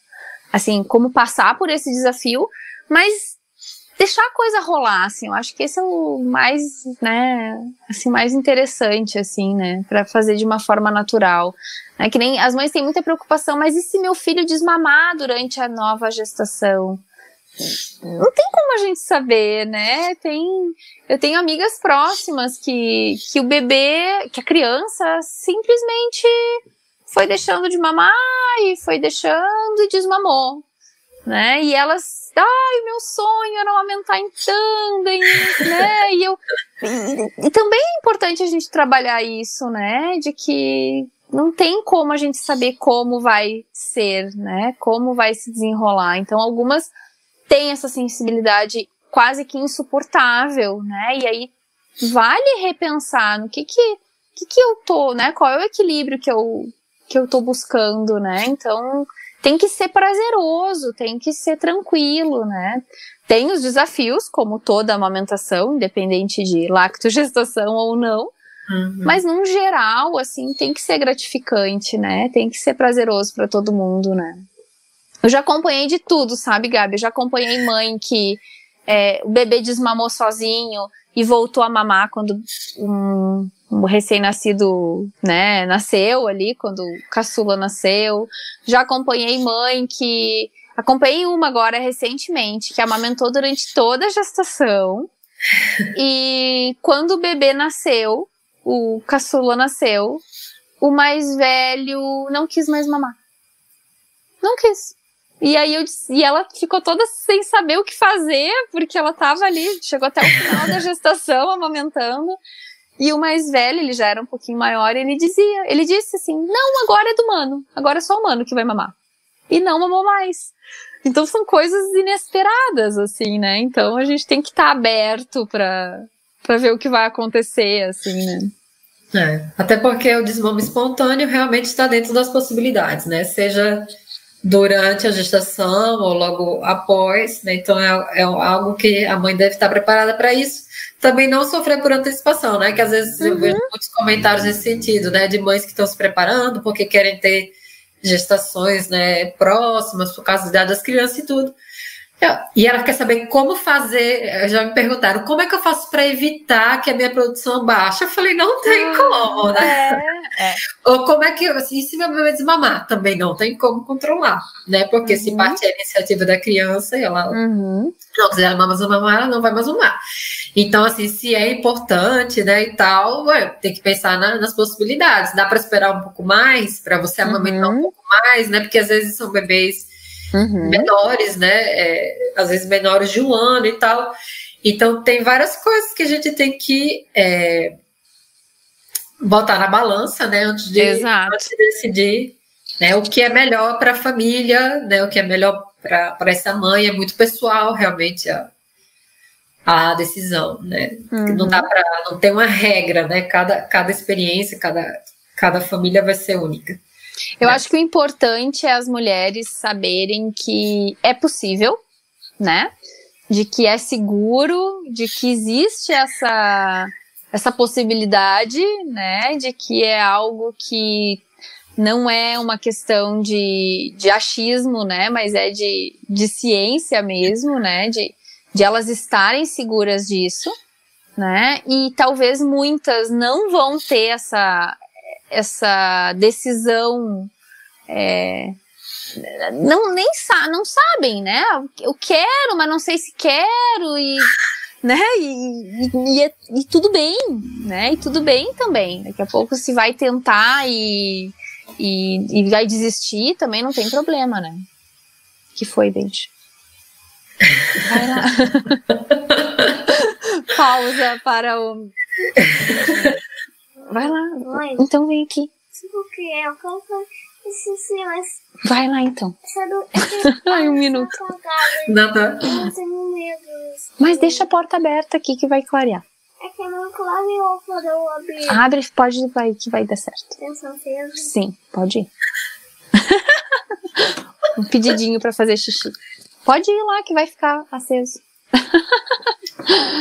assim, como passar por esse desafio, mas deixar a coisa rolar, assim, eu acho que esse é o mais, né, assim, mais interessante, assim, né, para fazer de uma forma natural. É que nem as mães têm muita preocupação, mas e se meu filho desmamar durante a nova gestação? Não tem como a gente saber, né? Tem, eu tenho amigas próximas que, que o bebê, que a criança simplesmente foi deixando de mamar e foi deixando e desmamou, né? E elas, ai, meu sonho era amamentar em tandem, né? E eu e, e também é importante a gente trabalhar isso, né? De que não tem como a gente saber como vai ser, né? Como vai se desenrolar. Então, algumas têm essa sensibilidade quase que insuportável, né? E aí vale repensar no que que, que, que eu tô, né? Qual é o equilíbrio que eu que eu tô buscando, né? Então, tem que ser prazeroso, tem que ser tranquilo, né? Tem os desafios, como toda amamentação, independente de lactogestação ou não, uhum. mas no geral, assim, tem que ser gratificante, né? Tem que ser prazeroso para todo mundo, né? Eu já acompanhei de tudo, sabe, Gabi? Eu já acompanhei mãe que é, o bebê desmamou sozinho e voltou a mamar quando um, um recém-nascido, né, nasceu ali, quando o caçula nasceu. Já acompanhei mãe que. Acompanhei uma agora recentemente, que amamentou durante toda a gestação. e quando o bebê nasceu, o caçula nasceu, o mais velho não quis mais mamar. Não quis. E aí eu e ela ficou toda sem saber o que fazer, porque ela tava ali, chegou até o final da gestação amamentando. E o mais velho, ele já era um pouquinho maior, ele dizia, ele disse assim: "Não, agora é do mano. Agora é só o mano que vai mamar". E não mamou mais. Então são coisas inesperadas assim, né? Então a gente tem que estar tá aberto para para ver o que vai acontecer assim, né? É, até porque o desmame espontâneo realmente está dentro das possibilidades, né? Seja durante a gestação ou logo após, né? Então é, é algo que a mãe deve estar preparada para isso. Também não sofrer por antecipação, né? Que às vezes uhum. eu vejo muitos comentários nesse sentido, né? De mães que estão se preparando porque querem ter gestações, né? Próximas por causa da idade das crianças e tudo. E ela quer saber como fazer. Já me perguntaram como é que eu faço para evitar que a minha produção baixe. Eu falei, não tem ah, como, né? É, é. Ou como é que. E se meu bebê desmamar? Também não tem como controlar, né? Porque uhum. se parte é a iniciativa da criança, ela uhum. não quiser mais mamar, ela não vai mais mamar. Então, assim, se é importante, né, e tal, tem que pensar na, nas possibilidades. Dá para esperar um pouco mais, para você amamentar uhum. um pouco mais, né? Porque às vezes são bebês uhum. menores, né? É, às vezes menores de um ano e tal. Então, tem várias coisas que a gente tem que é, botar na balança, né? Antes de, antes de decidir né, o que é melhor para a família, né? O que é melhor para essa mãe. É muito pessoal, realmente, a, a decisão, né? Uhum. Não dá para. Não tem uma regra, né? Cada, cada experiência, cada, cada família vai ser única. Eu é. acho que o importante é as mulheres saberem que é possível, né? De que é seguro, de que existe essa, essa possibilidade, né? De que é algo que não é uma questão de, de achismo, né? Mas é de, de ciência mesmo, né? De, de elas estarem seguras disso, né? E talvez muitas não vão ter essa, essa decisão é, não nem sa não sabem, né? Eu quero, mas não sei se quero e né? E, e, e, e, tudo bem, né? E tudo bem também. Daqui a pouco se vai tentar e, e, vai desistir, também não tem problema, né? Que foi, Dente? Vai lá. Pausa para o. Vai lá. Mãe, então vem aqui. Porque eu Vai lá então. Ai, um minuto. Nada. Mas deixa a porta aberta aqui que vai clarear. É que não clareou quando eu abri. Abre, pode vai que vai dar certo. Sim, pode ir. um pedidinho para fazer xixi. Pode ir lá que vai ficar aceso.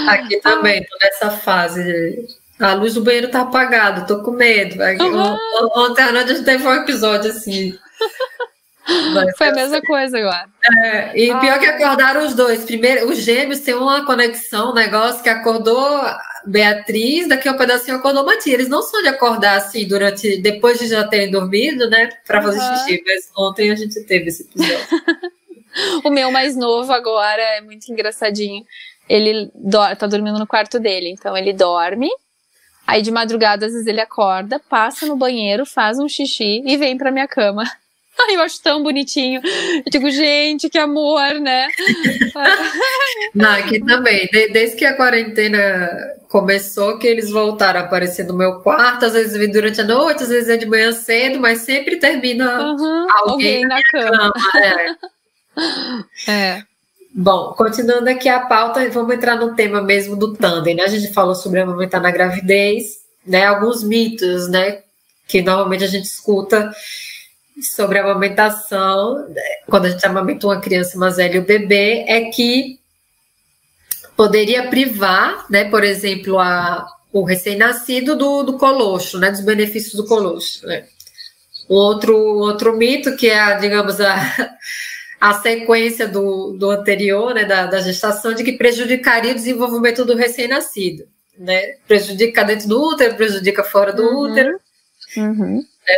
Aqui também, tô nessa fase a luz do banheiro tá apagada, tô com medo. Uhum. Ontem à noite a gente teve um episódio assim. Mas, Foi a mesma assim. coisa agora. É, e ah. pior que acordaram os dois. Primeiro, os gêmeos têm uma conexão, um negócio que acordou Beatriz, daqui a um pedacinho acordou Matias. Eles não são de acordar assim durante, depois de já terem dormido, né? Para fazer uhum. xixi. Mas ontem a gente teve esse episódio. o meu mais novo agora é muito engraçadinho. Ele do, tá dormindo no quarto dele, então ele dorme Aí de madrugada, às vezes ele acorda, passa no banheiro, faz um xixi e vem pra minha cama. Ai, eu acho tão bonitinho. Eu digo, gente, que amor, né? Não, aqui também. Desde que a quarentena começou, que eles voltaram a aparecer no meu quarto. Às vezes vem durante a noite, às vezes é de manhã cedo, mas sempre termina uhum, alguém, alguém na, cama. cama. É. é. Bom, continuando aqui a pauta, vamos entrar no tema mesmo do tandem, né? A gente falou sobre amamentar na gravidez, né? Alguns mitos, né? Que normalmente a gente escuta sobre a amamentação, quando a gente amamenta uma criança mais velha e o bebê, é que poderia privar, né? Por exemplo, a, o recém-nascido do, do colocho, né? Dos benefícios do colocho, né? outro, outro mito que é, digamos, a a sequência do, do anterior, né, da, da gestação, de que prejudicaria o desenvolvimento do recém-nascido. Né? Prejudica dentro do útero, prejudica fora do uhum. útero. Uhum. Né?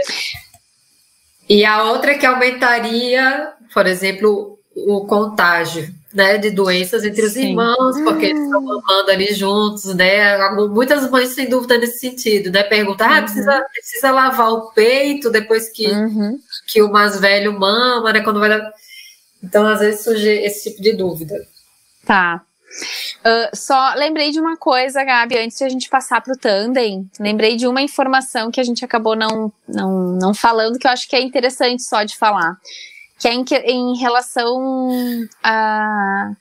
E a outra é que aumentaria, por exemplo, o contágio né, de doenças entre os Sim. irmãos, porque eles estão uhum. mamando ali juntos, né? Muitas mães sem dúvida nesse sentido, né? Perguntar, ah, precisa, uhum. precisa lavar o peito depois que, uhum. que o mais velho mama, né? Quando vai então, às vezes surge esse tipo de dúvida. Tá. Uh, só lembrei de uma coisa, Gabi, antes de a gente passar para o tandem. Lembrei de uma informação que a gente acabou não, não, não falando, que eu acho que é interessante só de falar. Que é em, em relação à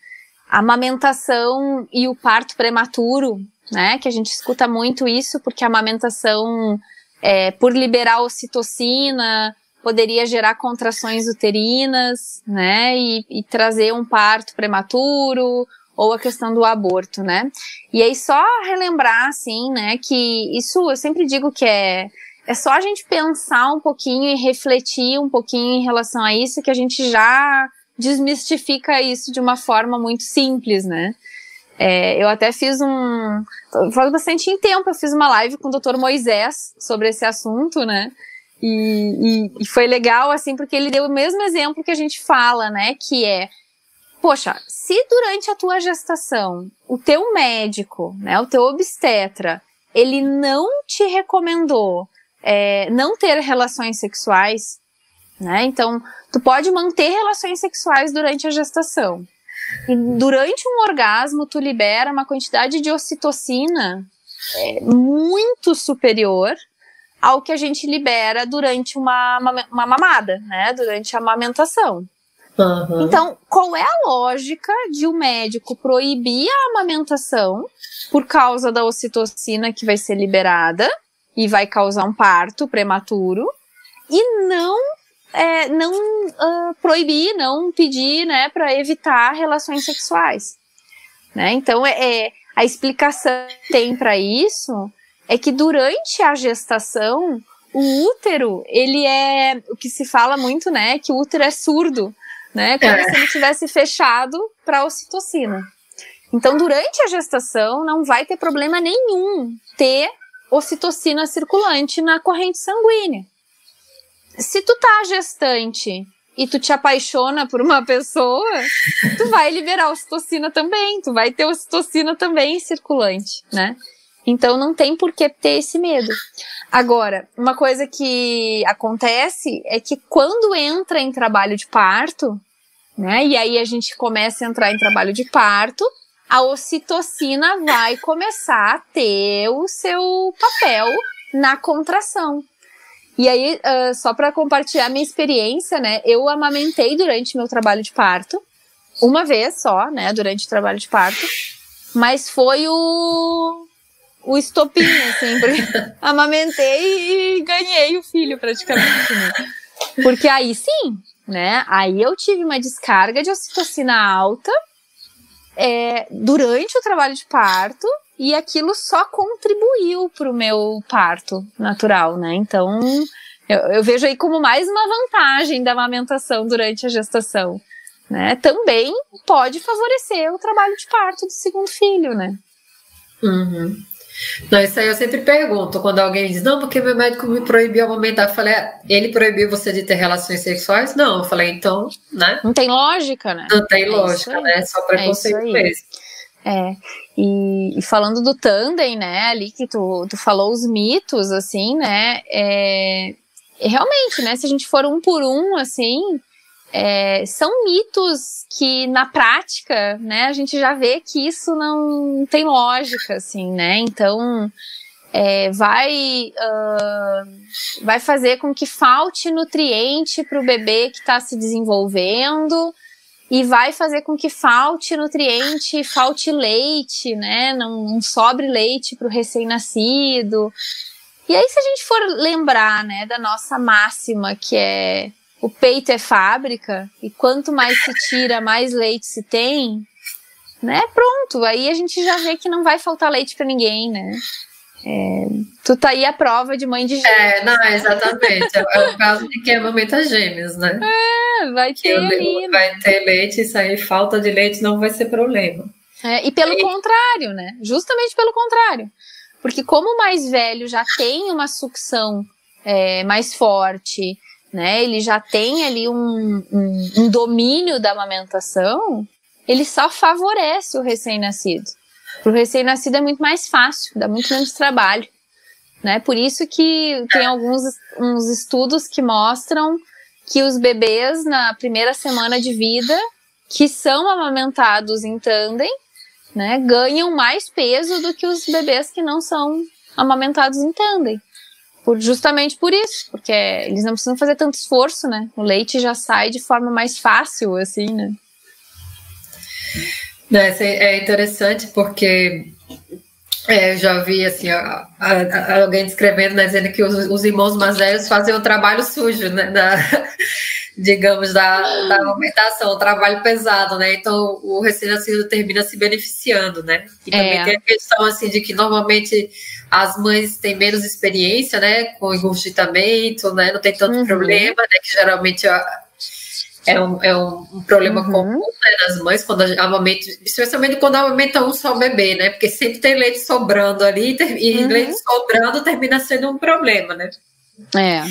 amamentação e o parto prematuro, né? Que a gente escuta muito isso, porque a amamentação, é, por liberar ocitocina, poderia gerar contrações uterinas, né, e, e trazer um parto prematuro, ou a questão do aborto, né? E aí só relembrar, assim, né, que isso eu sempre digo que é é só a gente pensar um pouquinho e refletir um pouquinho em relação a isso que a gente já desmistifica isso de uma forma muito simples, né? É, eu até fiz um. Faz bastante tempo, eu fiz uma live com o Dr. Moisés sobre esse assunto, né? E, e, e, foi legal, assim, porque ele deu o mesmo exemplo que a gente fala, né? Que é, poxa, se durante a tua gestação o teu médico, né, o teu obstetra, ele não te recomendou é, não ter relações sexuais, né? Então, tu pode manter relações sexuais durante a gestação. E durante um orgasmo, tu libera uma quantidade de ocitocina é, muito superior ao que a gente libera durante uma, uma, mamada, né? Durante a amamentação. Uhum. Então, qual é a lógica de o um médico proibir a amamentação por causa da ocitocina que vai ser liberada e vai causar um parto prematuro e não é, não uh, proibir, não pedir, né, para evitar relações sexuais, né? Então é, é a explicação que tem para isso é que durante a gestação o útero ele é o que se fala muito, né, que o útero é surdo, né, como é. se ele tivesse fechado para ocitocina. Então durante a gestação não vai ter problema nenhum ter ocitocina circulante na corrente sanguínea. Se tu tá gestante e tu te apaixona por uma pessoa, tu vai liberar ocitocina também, tu vai ter ocitocina também circulante, né? Então não tem por que ter esse medo. Agora, uma coisa que acontece é que quando entra em trabalho de parto, né? E aí a gente começa a entrar em trabalho de parto, a ocitocina vai começar a ter o seu papel na contração. E aí, uh, só para compartilhar minha experiência, né? Eu amamentei durante meu trabalho de parto, uma vez só, né? Durante o trabalho de parto, mas foi o o estopim, assim, porque amamentei e ganhei o filho praticamente, né? Porque aí sim, né? Aí eu tive uma descarga de ocitocina alta é, durante o trabalho de parto e aquilo só contribuiu para o meu parto natural, né? Então, eu, eu, vejo aí como mais uma vantagem da amamentação durante a gestação, né? Também pode favorecer o trabalho de parto do segundo filho, né? Uhum. Não, isso aí eu sempre pergunto, quando alguém diz, não, porque meu médico me proibiu amamentar, eu falei, ah, ele proibiu você de ter relações sexuais? Não, eu falei, então, né? Não tem lógica, né? Não tem é lógica, né? Só preconceito é mesmo. É, e, e, falando do tandem, né, ali que tu, tu falou os mitos, assim, né, é, realmente, né, se a gente for um por um, assim, é, são mitos que na prática, né, a gente já vê que isso não tem lógica, assim, né? Então é, vai uh, vai fazer com que falte nutriente para o bebê que está se desenvolvendo e vai fazer com que falte nutriente, falte leite, né? Não, não sobre leite para o recém-nascido. E aí, se a gente for lembrar, né, da nossa máxima que é o peito é fábrica e quanto mais se tira, mais leite se tem, né? Pronto, aí a gente já vê que não vai faltar leite para ninguém, né? É, tu tá aí a prova de mãe de gêmeos. É, não, exatamente. É o caso de quem amamenta gêmeos, né? É, vai ter ali. Né? Vai ter leite, isso aí, falta de leite não vai ser problema. É, e pelo e... contrário, né? Justamente pelo contrário. Porque como o mais velho já tem uma sucção é, mais forte, né, ele já tem ali um, um, um domínio da amamentação, ele só favorece o recém-nascido. Para o recém-nascido é muito mais fácil, dá muito menos trabalho. Né? Por isso que tem alguns uns estudos que mostram que os bebês na primeira semana de vida que são amamentados em tandem, né, ganham mais peso do que os bebês que não são amamentados em tandem. Por, justamente por isso, porque eles não precisam fazer tanto esforço, né? O leite já sai de forma mais fácil, assim, né? É interessante porque É, eu já vi assim, a, a, alguém descrevendo, né, dizendo que os, os, irmãos mais velhos fazem o trabalho sujo, né, da, digamos, da, da amamentação, o trabalho pesado, né? Então o recém-nascido termina se beneficiando, né? E também é. tem a questão assim de que normalmente as mães têm menos experiência, né, com engurgitamento, né, não tem tanto uhum. problema, né, que geralmente é um, é um, problema uhum. comum né, nas mães, quando amamenta, especialmente quando amamenta um só bebê, né? Porque sempre tem leite sobrando ali e uhum. leite sobrando termina sendo um problema, né? É.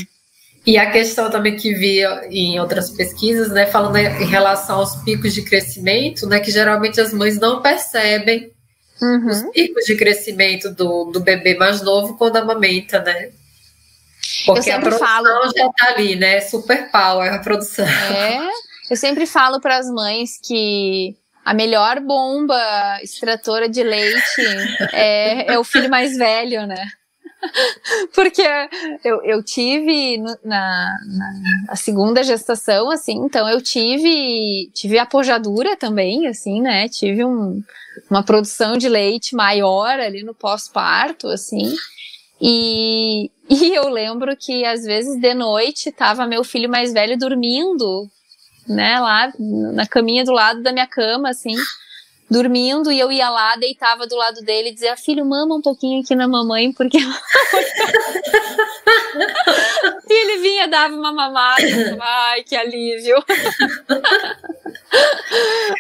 E a questão também que vi em outras pesquisas, né, falando em relação aos picos de crescimento, né, que geralmente as mães não percebem uhum. os picos de crescimento do, do bebê mais novo quando amamenta, né? Porque a produção falo... já está ali, né? Super power a produção. É. Eu sempre falo para as mães que a melhor bomba extratora de leite é, é o filho mais velho, né? Porque eu, eu tive na, na a segunda gestação, assim, então eu tive tive apojadura também, assim, né? Tive um, uma produção de leite maior ali no pós-parto, assim. E, e eu lembro que às vezes de noite tava meu filho mais velho dormindo, né, lá na caminha do lado da minha cama, assim, dormindo, e eu ia lá, deitava do lado dele e dizia, filho, mama um pouquinho aqui na mamãe, porque e ele vinha, dava uma mamada, ai, que alívio.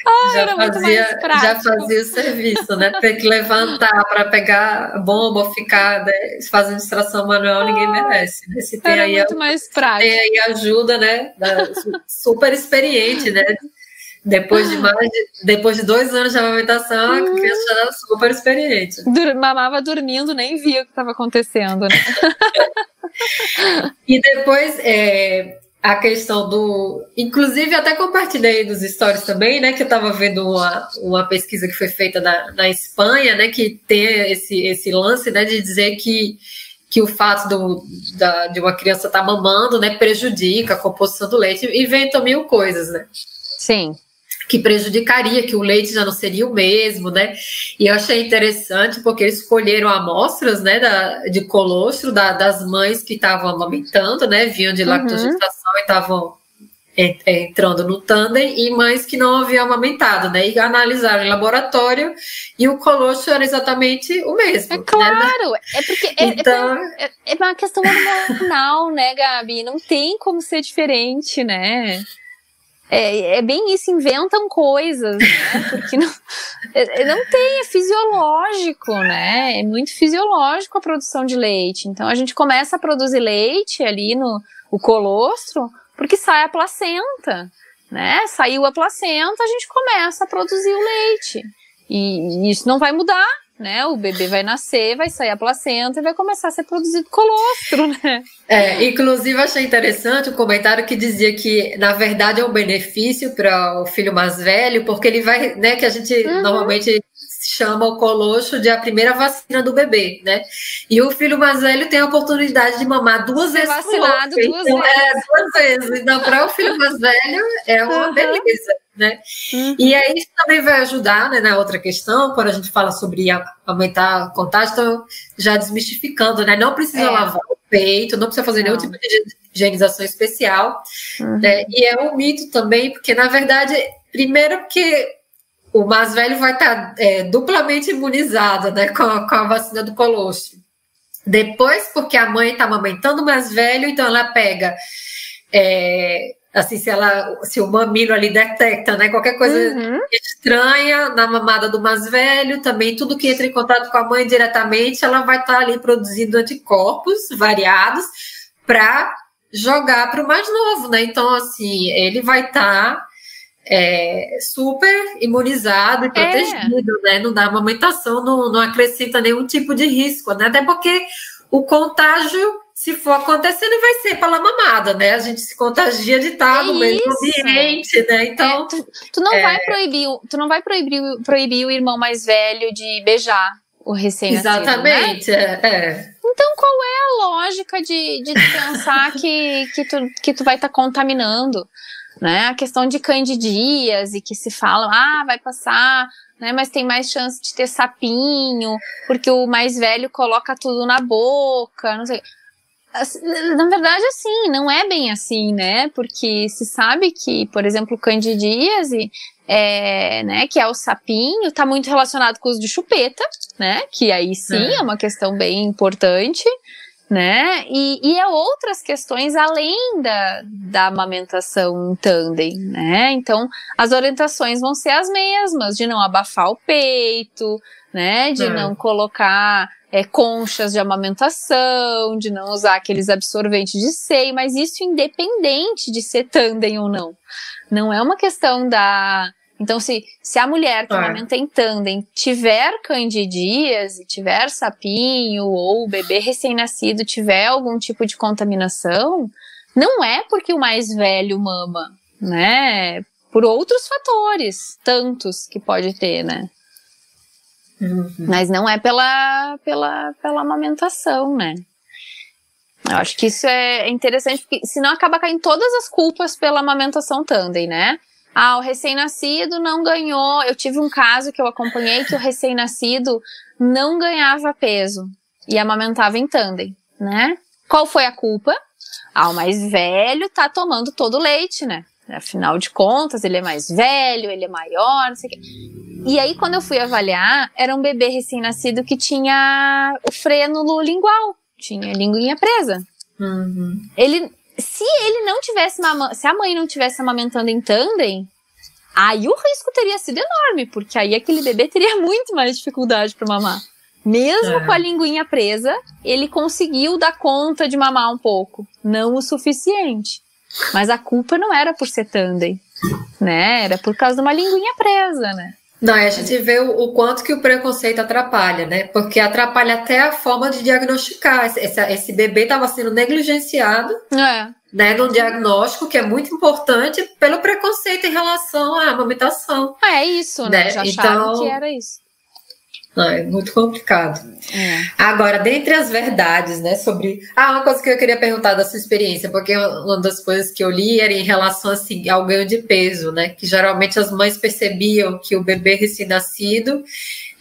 Ai, já, fazia, já fazia o serviço, né? Ter que levantar para pegar bomba, ficar né? fazendo extração manual, ninguém merece. Né? Se tem era aí, muito mais prático. Tem aí ajuda, né? Da, super experiente, né? Depois de mais de, depois de dois anos de amamentação, a criança já era super experiente. Dur mamava dormindo, nem via o que estava acontecendo. Né? e depois, é, a questão do. Inclusive, até compartilhei nos stories também, né? Que eu estava vendo uma, uma pesquisa que foi feita na, na Espanha, né? Que tem esse, esse lance, né? De dizer que, que o fato do, da, de uma criança estar tá mamando, né? Prejudica a composição do leite. Inventam mil coisas, né? Sim que prejudicaria, que o leite já não seria o mesmo, né? E eu achei interessante porque eles escolheram amostras, né, da, de colostro da, das mães que estavam amamentando, né, vinham de lactogestação uhum. e estavam entrando no tandem e mães que não haviam amamentado, né? E analisaram em laboratório e o colostro era exatamente o mesmo. É né? claro, né? é porque é, é então... é, é uma questão hormonal, né, Gabi? Não tem como ser diferente, né? É, é, bem isso, inventam coisas, né? Porque não, é, é, não tem, é fisiológico, né? É muito fisiológico a produção de leite. Então a gente começa a produzir leite ali no o colostro, porque sai a placenta, né? Saiu a placenta, a gente começa a produzir o leite. E isso não vai mudar, né? O bebê vai nascer, vai sair a placenta e vai começar a ser produzido colostro, né? É, inclusive achei interessante o um comentário que dizia que na verdade é um benefício para o filho mais velho, porque ele vai, né, que a gente uhum. normalmente chama o colostro de a primeira vacina do bebê, né? E o filho mais velho tem a oportunidade de mamar duas Ser vezes. Vacinado duas então, vezes. É, duas vezes. Então, para o filho mais velho é uma uhum. beleza né? Uhum. E aí isso também vai ajudar né, na outra questão, quando a gente fala sobre aumentar a contagem, então já desmistificando, né? Não precisa é. lavar o peito, não precisa fazer não. nenhum tipo de higienização especial. Uhum. Né? E é um mito também, porque na verdade, primeiro porque o mais velho vai estar é, duplamente imunizado né, com, a, com a vacina do colostro. Depois, porque a mãe está amamentando o mais velho, então ela pega é, assim, se ela, se o mamilo ali detecta, né, qualquer coisa uhum. estranha na mamada do mais velho, também tudo que entra em contato com a mãe diretamente, ela vai estar tá ali produzindo anticorpos variados para jogar para o mais novo, né? Então, assim, ele vai estar tá, é, super imunizado e é. protegido, é. né? Não dá amamentação, não, não acrescenta nenhum tipo de risco, né? Até porque o contágio se for acontecendo, vai ser pela mamada, né? A gente se contagia de estar é no mesmo ambiente, né? Então. É, tu, tu, não é... vai proibir, tu não vai proibir, proibir o irmão mais velho de beijar o recém-nascido. Né? Exatamente, né? é, Então, qual é a lógica de, de pensar que, que, tu, que tu vai estar tá contaminando? né? A questão de candidias e que se fala, ah, vai passar, né? Mas tem mais chance de ter sapinho, porque o mais velho coloca tudo na boca, não sei. Na verdade, assim, não é bem assim, né? Porque se sabe que, por exemplo, candidíase, é, né, que é o sapinho, está muito relacionado com os de chupeta, né? Que aí sim é, é uma questão bem importante né? E, e é outras questões além da, da amamentação em tandem, né? Então, as orientações vão ser as mesmas, de não abafar o peito, né? De é. não colocar é, conchas de amamentação, de não usar aqueles absorventes de seio, mas isso independente de ser tandem ou não. Não é uma questão da então, se, se a mulher que é. amamenta em tandem tiver candidias, tiver sapinho, ou o bebê recém-nascido tiver algum tipo de contaminação, não é porque o mais velho mama, né? Por outros fatores, tantos que pode ter, né? Uhum. Mas não é pela, pela, pela amamentação, né? Eu acho que isso é interessante, porque senão acaba caindo todas as culpas pela amamentação tandem, né? Ah, o recém-nascido não ganhou. Eu tive um caso que eu acompanhei que o recém-nascido não ganhava peso e amamentava em tandem, né? Qual foi a culpa? Ah, o mais velho tá tomando todo o leite, né? Afinal de contas, ele é mais velho, ele é maior, não sei o quê. E aí, quando eu fui avaliar, era um bebê recém-nascido que tinha o frênulo lingual, tinha a linguinha presa. Uhum. Ele, se ele não tivesse se a mãe não tivesse amamentando em tandem, aí o risco teria sido enorme, porque aí aquele bebê teria muito mais dificuldade para mamar. Mesmo é. com a linguinha presa, ele conseguiu dar conta de mamar um pouco, não o suficiente. Mas a culpa não era por ser tandem, né? Era por causa de uma linguinha presa, né? Não, a gente vê o, o, quanto que o preconceito atrapalha, né? Porque atrapalha até a forma de diagnosticar. Esse, esse bebê estava sendo negligenciado, é. né? No diagnóstico, que é muito importante, pelo preconceito em relação à amamentação. É isso, né? né? Já então, que era isso. Não, é muito complicado. É. Agora, dentre as verdades, né, sobre. Ah, uma coisa que eu queria perguntar da sua experiência, porque uma das coisas que eu li era em relação assim, ao ganho de peso, né? Que geralmente as mães percebiam que o bebê recém-nascido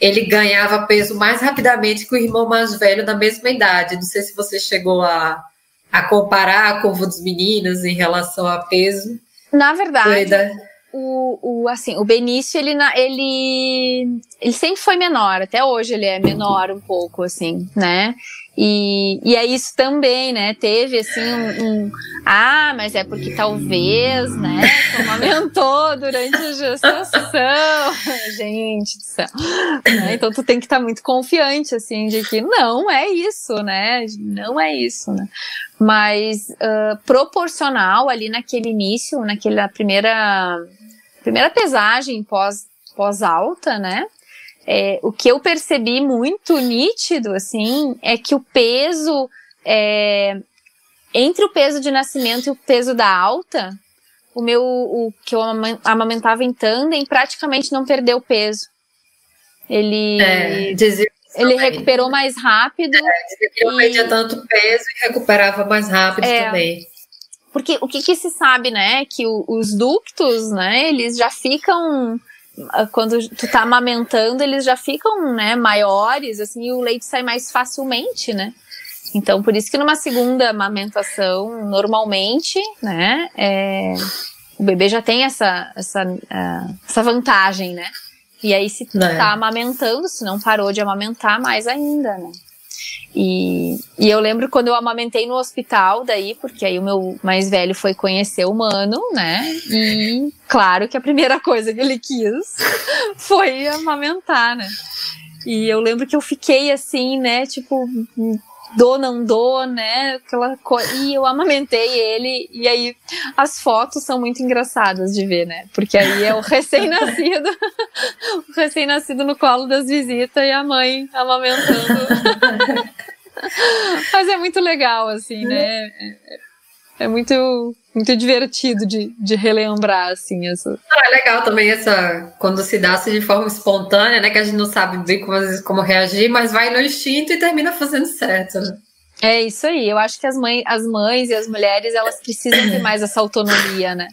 ele ganhava peso mais rapidamente que o irmão mais velho da mesma idade. Não sei se você chegou a, a comparar a curva dos meninos em relação a peso. Na verdade o, o, assim, o Benício, ele, ele, ele sempre foi menor, até hoje ele é menor um pouco, assim, né? E, e é isso também, né? Teve assim um, um, Ah, mas é porque talvez, né? Amamentou durante a gestação. Gente do céu. Né? Então tu tem que estar tá muito confiante, assim, de que não é isso, né? Não é isso, né? Mas uh, proporcional ali naquele início, naquela primeira primeira pesagem pós, pós alta, né? É, o que eu percebi muito nítido, assim, é que o peso, é, entre o peso de nascimento e o peso da alta, o meu, o que eu amamentava em tandem praticamente não perdeu peso. Ele, é, ele recuperou mais rápido. É, dizia que não perdia tanto peso e recuperava mais rápido é, também. Porque o que, que se sabe, né? Que o, os ductos, né? Eles já ficam ah, quando tu tá amamentando, eles já ficam, né, maiores, assim, e o leite sai mais facilmente, né? Então, por isso que numa segunda amamentação, normalmente, né, é, o bebê já tem essa, essa, uh, essa vantagem, né? E aí, se tu é. tá amamentando, se não parou de amamentar, mais ainda, né? E, e eu lembro quando eu amamentei no hospital, daí, porque aí o meu mais velho foi conhecer o mano, né? E claro que a primeira coisa que ele quis foi amamentar, né? E eu lembro que eu fiquei assim, né? Tipo, dou, não dou, né? Aquela coisa. E eu amamentei ele, e aí as fotos são muito engraçadas de ver, né? Porque aí é o recém-nascido, o recém-nascido no colo das visitas e a mãe amamentando. Mas é muito legal, assim, né? É, é muito muito divertido de, de relembrar, assim, essa... Ah, é legal também essa, quando se dá assim, de forma espontânea, né, que a gente não sabe bem como, como reagir, mas vai no instinto e termina fazendo certo, né? É isso aí, eu acho que as, mães, as mães e as mulheres, elas precisam ter mais essa autonomia, né?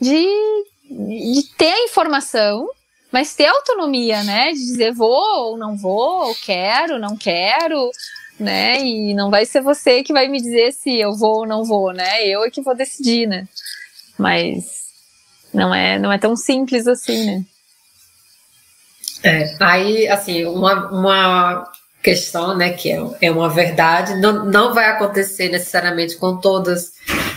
de, de ter a informação, mas ter autonomia, né? De dizer vou ou não vou, quero, não quero, né? E não vai ser você que vai me dizer se eu vou ou não vou, né? Eu é que vou decidir, né? Mas não é, não é tão simples assim, né? É, aí, assim, uma, uma questão, né, que é, é uma verdade, não, não vai acontecer necessariamente com todas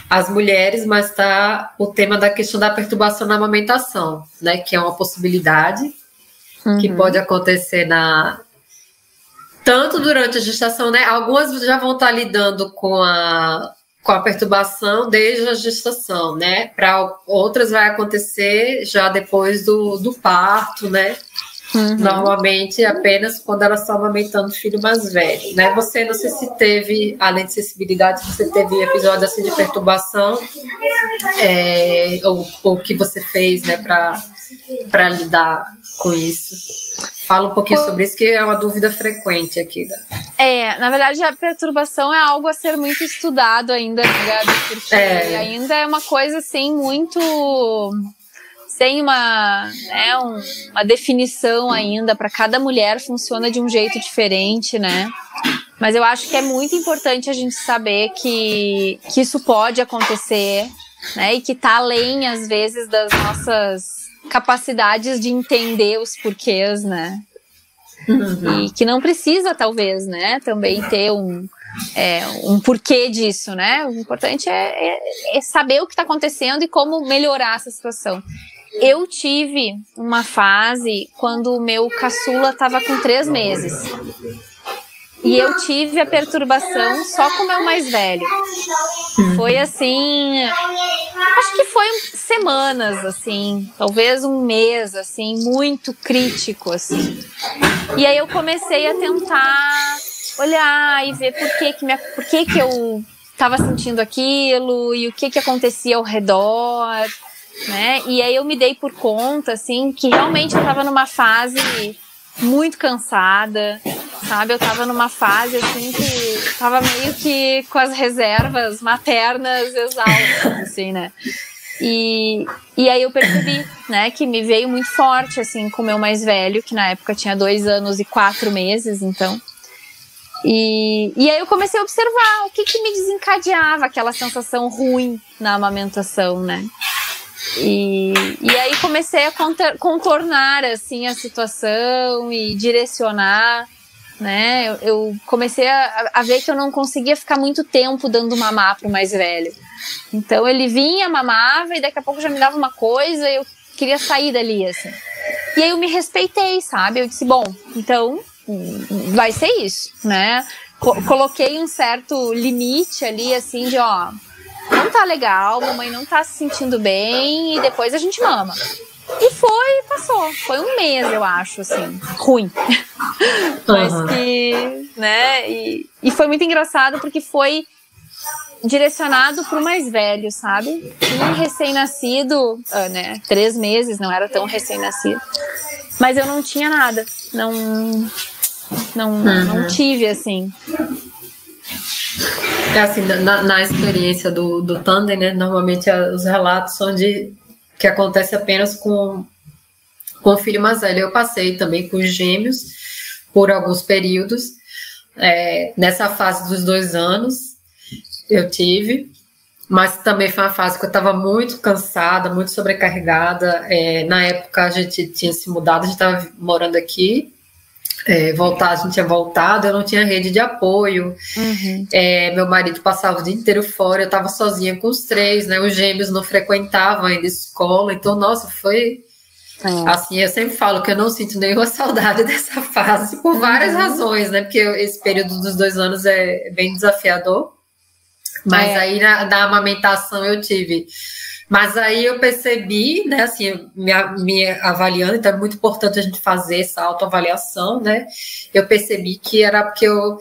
as mulheres, mas está o tema da questão da perturbação na amamentação, né, que é uma possibilidade uhum. que pode acontecer na tanto durante a gestação, né, algumas já vão estar lidando com a com a perturbação desde a gestação, né? Para outras vai acontecer já depois do, do parto, né? Uhum. Normalmente apenas quando elas estão amamentando o filho mais velho, né? Você não sei se teve, além de sensibilidade, você teve episódio assim de perturbação, é, ou o que você fez, né, para lidar com isso. Fala um pouquinho sobre isso, que é uma dúvida frequente aqui. Né? É, na verdade, a perturbação é algo a ser muito estudado ainda, né, Gabi? Porque é. ainda é uma coisa, assim, muito tem uma, né, um, uma definição ainda para cada mulher funciona de um jeito diferente, né? Mas eu acho que é muito importante a gente saber que, que isso pode acontecer, né? E que tá além às vezes das nossas capacidades de entender os porquês, né? Uhum. E que não precisa, talvez, né? Também ter um, é, um porquê disso, né? O importante é, é, é saber o que está acontecendo e como melhorar essa situação. Eu tive uma fase quando o meu caçula estava com três meses. E eu tive a perturbação só com o meu mais velho. Foi assim. Acho que foi semanas, assim. Talvez um mês, assim, muito crítico, assim. E aí eu comecei a tentar olhar e ver por que, que, minha, por que, que eu estava sentindo aquilo e o que, que acontecia ao redor né? E aí eu me dei por conta, assim, que realmente eu tava numa fase muito cansada, sabe? Eu tava numa fase, assim, que tava meio que com as reservas maternas exaustas, assim, né? E, e aí eu percebi, né, que me veio muito forte, assim, com o meu mais velho, que na época tinha dois anos e quatro meses, então. E, e aí eu comecei a observar o que que me desencadeava aquela sensação ruim na amamentação, né? E, e aí comecei a contornar assim a situação e direcionar, né? Eu, eu comecei a, a, ver que eu não conseguia ficar muito tempo dando mamar pro mais velho. Então ele vinha, mamava e daqui a pouco já me dava uma coisa e eu queria sair dali, assim. E aí eu me respeitei, sabe? Eu disse, bom, então vai ser isso, né? coloquei um certo limite ali, assim, de ó, não tá legal, mamãe não tá se sentindo bem e depois a gente mama. E foi, passou. Foi um mês, eu acho, assim, ruim. Mas uhum. que, né, e, e foi muito engraçado porque foi direcionado pro mais velho, sabe? E recém-nascido, uh, né, três meses, não era tão recém-nascido. Mas eu não tinha nada, não, não, uhum. não tive, assim. É assim, na, na experiência do, do Tandem, né, normalmente os relatos são de que acontece apenas com, com o filho mais velho. Eu passei também com os gêmeos por alguns períodos. É, nessa fase dos dois anos, eu tive, mas também foi uma fase que eu estava muito cansada, muito sobrecarregada. É, na época a gente tinha se mudado, a gente estava morando aqui é, voltar, a gente tinha voltado, eu não tinha rede de apoio. Uhum. É, meu marido passava o dia inteiro fora, eu estava sozinha com os três, né? Os gêmeos não frequentavam ainda escola, então, nossa, foi. É. Assim, eu sempre falo que eu não sinto nenhuma saudade dessa fase, por várias uhum. razões, né? Porque esse período dos dois anos é bem desafiador. Mas é. aí na, na amamentação eu tive mas aí eu percebi, né, assim, me, me avaliando, então é muito importante a gente fazer essa autoavaliação, né? Eu percebi que era porque eu,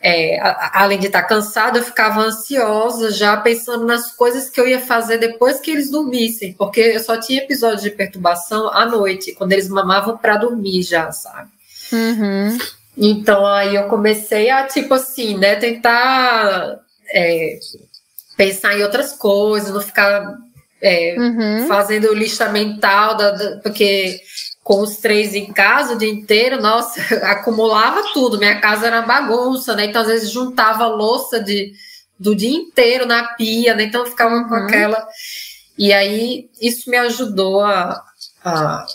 é, além de estar cansada, eu ficava ansiosa já pensando nas coisas que eu ia fazer depois que eles dormissem, porque eu só tinha episódios de perturbação à noite, quando eles mamavam para dormir já, sabe? Uhum. Então aí eu comecei a, tipo assim, né, tentar é, pensar em outras coisas, não ficar é, uhum. fazendo lista mental, da, da, porque com os três em casa o dia inteiro, nossa, acumulava tudo. Minha casa era bagunça, né? Então, às vezes, juntava louça de, do dia inteiro na pia, né? Então, ficava uhum. com aquela. E aí, isso me ajudou a, a,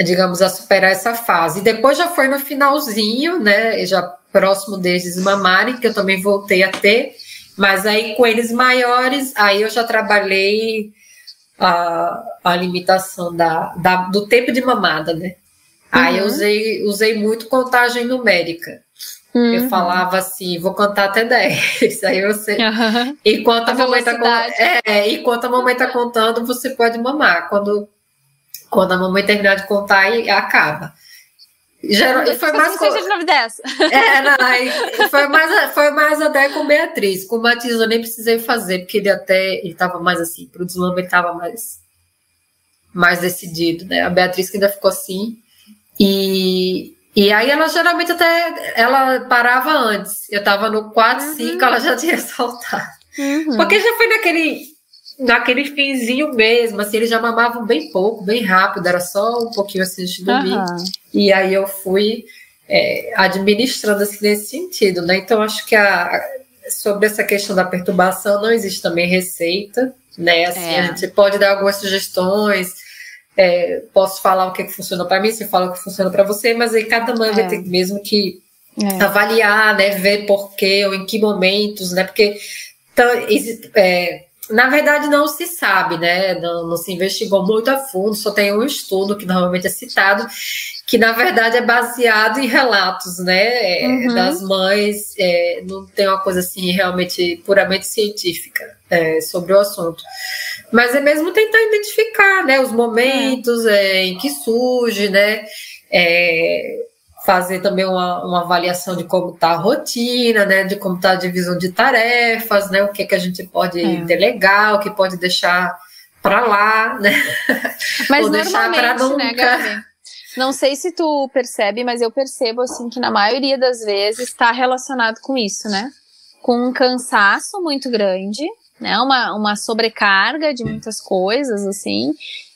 digamos, a superar essa fase. E depois já foi no finalzinho, né? Já próximo deles mamarem, que eu também voltei a ter. Mas aí, com eles maiores, aí eu já trabalhei a, a limitação da, da, do tempo de mamada, né? Uhum. Aí eu uhum. usei, usei muito contagem numérica. Uhum. Eu falava assim, vou contar até 10. Aí você. Uhum. Enquanto a, a mamãe tá, é, enquanto a mamãe tá contando, você pode mamar. Quando, quando a mamãe terminar de contar, aí acaba. Geral, e foi mais com... de 9 10. É, não, foi mais, foi mais até com Beatriz. Com o Matias eu nem precisei fazer, porque ele até ele estava mais assim, para o desmame ele estava mais, mais decidido, né? A Beatriz que ainda ficou assim. E, e aí ela geralmente até ela parava antes. Eu estava no 4, uhum. 5, ela já tinha soltado. Uhum. Porque já foi naquele naquele finzinho mesmo, assim, eles já mamavam bem pouco, bem rápido, era só um pouquinho assim de dormir. Uhum. E aí eu fui é, administrando assim nesse sentido, né? Então acho que a, sobre essa questão da perturbação não existe também receita, né? Assim, é. a gente pode dar algumas sugestões. É, posso falar o que, que funciona para mim, você fala o que funciona para você, mas aí cada mãe vai é. ter mesmo que é. avaliar, né, ver por quê ou em que momentos, né, porque então, é, na verdade, não se sabe, né? Não, não, se investigou muito a fundo, só tem um estudo que normalmente é citado, que na verdade é baseado em relatos, né? É, uhum. Das mães, é, não tem uma coisa assim realmente puramente científica é, sobre o assunto. Mas é mesmo tentar identificar, né? Os momentos é, em que surge, né? É, fazer também uma, uma avaliação de como está a rotina, né, de como está a divisão de tarefas, né, o que, que a gente pode é. delegar, o que pode deixar para lá, né, mas ou deixar para né, nunca. Né, Gabi? Não sei se tu percebe, mas eu percebo assim que na maioria das vezes está relacionado com isso, né? Com um cansaço muito grande, né? Uma, uma sobrecarga de muitas coisas, assim.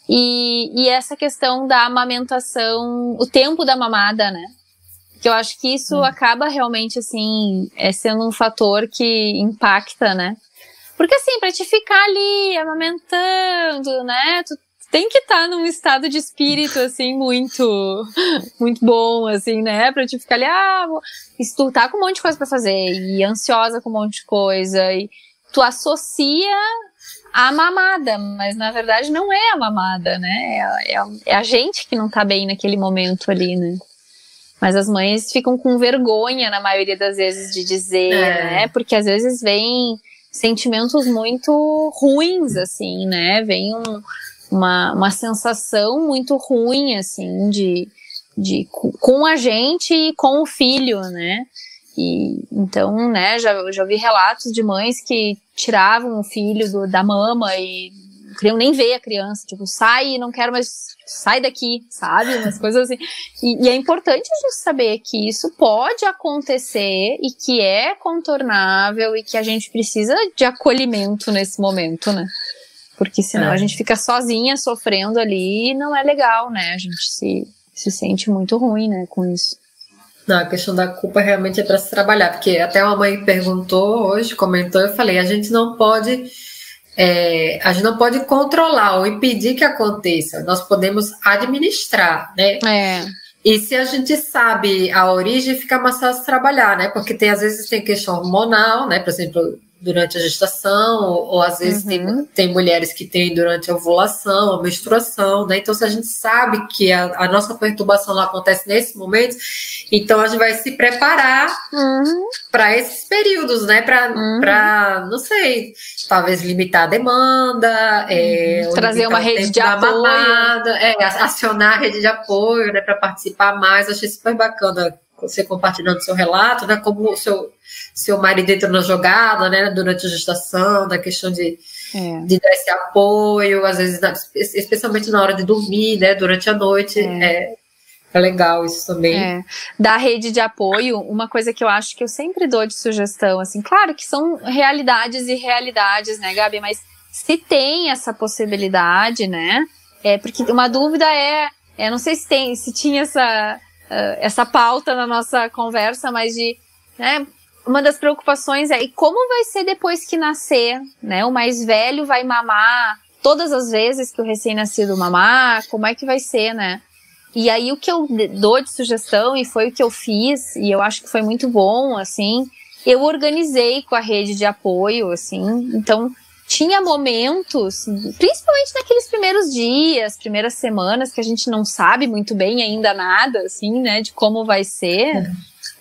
E, e essa questão da amamentação, o tempo da mamada, né? Que eu acho que isso hum. acaba realmente, assim, é sendo um fator que impacta, né? Porque, assim, pra te ficar ali amamentando, né? Tu tem que estar tá num estado de espírito, assim, muito, muito bom, assim, né? Pra te ficar ali, ah, se tu tá com um monte de coisa pra fazer e ansiosa com um monte de coisa e tu associa a mamada, mas na verdade não é a mamada, né? É, é, é a gente que não tá bem naquele momento ali, né? Mas as mães ficam com vergonha, na maioria das vezes, de dizer, é. né? Porque às vezes vem sentimentos muito ruins, assim, né? Vem um, uma, uma sensação muito ruim, assim, de, de com a gente e com o filho, né? E, então, né, já, já vi relatos de mães que tiravam o filho do, da mama e queriam nem ver a criança, tipo, sai, não quero mais sai daqui, sabe? Umas coisas assim. E, e, é importante a gente saber que isso pode acontecer e que é contornável e que a gente precisa de acolhimento nesse momento, né? Porque senão é. a gente fica sozinha sofrendo ali e não é legal, né? A gente se, se sente muito ruim, né, com isso. Não, a questão da culpa realmente é para se trabalhar, porque até uma mãe perguntou hoje, comentou, eu falei, a gente não pode é, a gente não pode controlar ou impedir que aconteça, nós podemos administrar, né? É. E se a gente sabe a origem, fica mais fácil trabalhar, né? Porque tem, às vezes tem questão hormonal, né? Por exemplo, durante a gestação, ou, ou às vezes uhum. tem, tem mulheres que têm durante a ovulação, a menstruação, né? Então, se a gente sabe que a, a nossa perturbação acontece nesse momento, então a gente vai se preparar uhum. para esses períodos, né? Para, uhum. não sei, talvez limitar a demanda, é, uhum. trazer uma rede de apoio, mamada, é, acionar a rede de apoio, né? Para participar mais. Achei super bacana você compartilhando seu relato, né? Como o seu, seu marido entrou na jogada, né? Durante a gestação, da questão de, é. de dar esse apoio, às vezes, especialmente na hora de dormir, né? Durante a noite. É. é, é legal isso também. É. Da rede de apoio, uma coisa que eu acho que eu sempre dou de sugestão, assim, claro que são realidades e realidades, né, Gabi? Mas se tem essa possibilidade, né? É, porque uma dúvida é, é não sei se tem, se tinha essa, essa pauta na nossa conversa, mas de, né, uma das preocupações é, e como vai ser depois que nascer, né? O mais velho vai mamar todas as vezes que o recém-nascido mamar, como é que vai ser, né? E aí o que eu dou de sugestão, e foi o que eu fiz, e eu acho que foi muito bom, assim, eu organizei com a rede de apoio, assim, então tinha momentos, principalmente naqueles primeiros dias, primeiras semanas, que a gente não sabe muito bem ainda nada, assim, né, de como vai ser.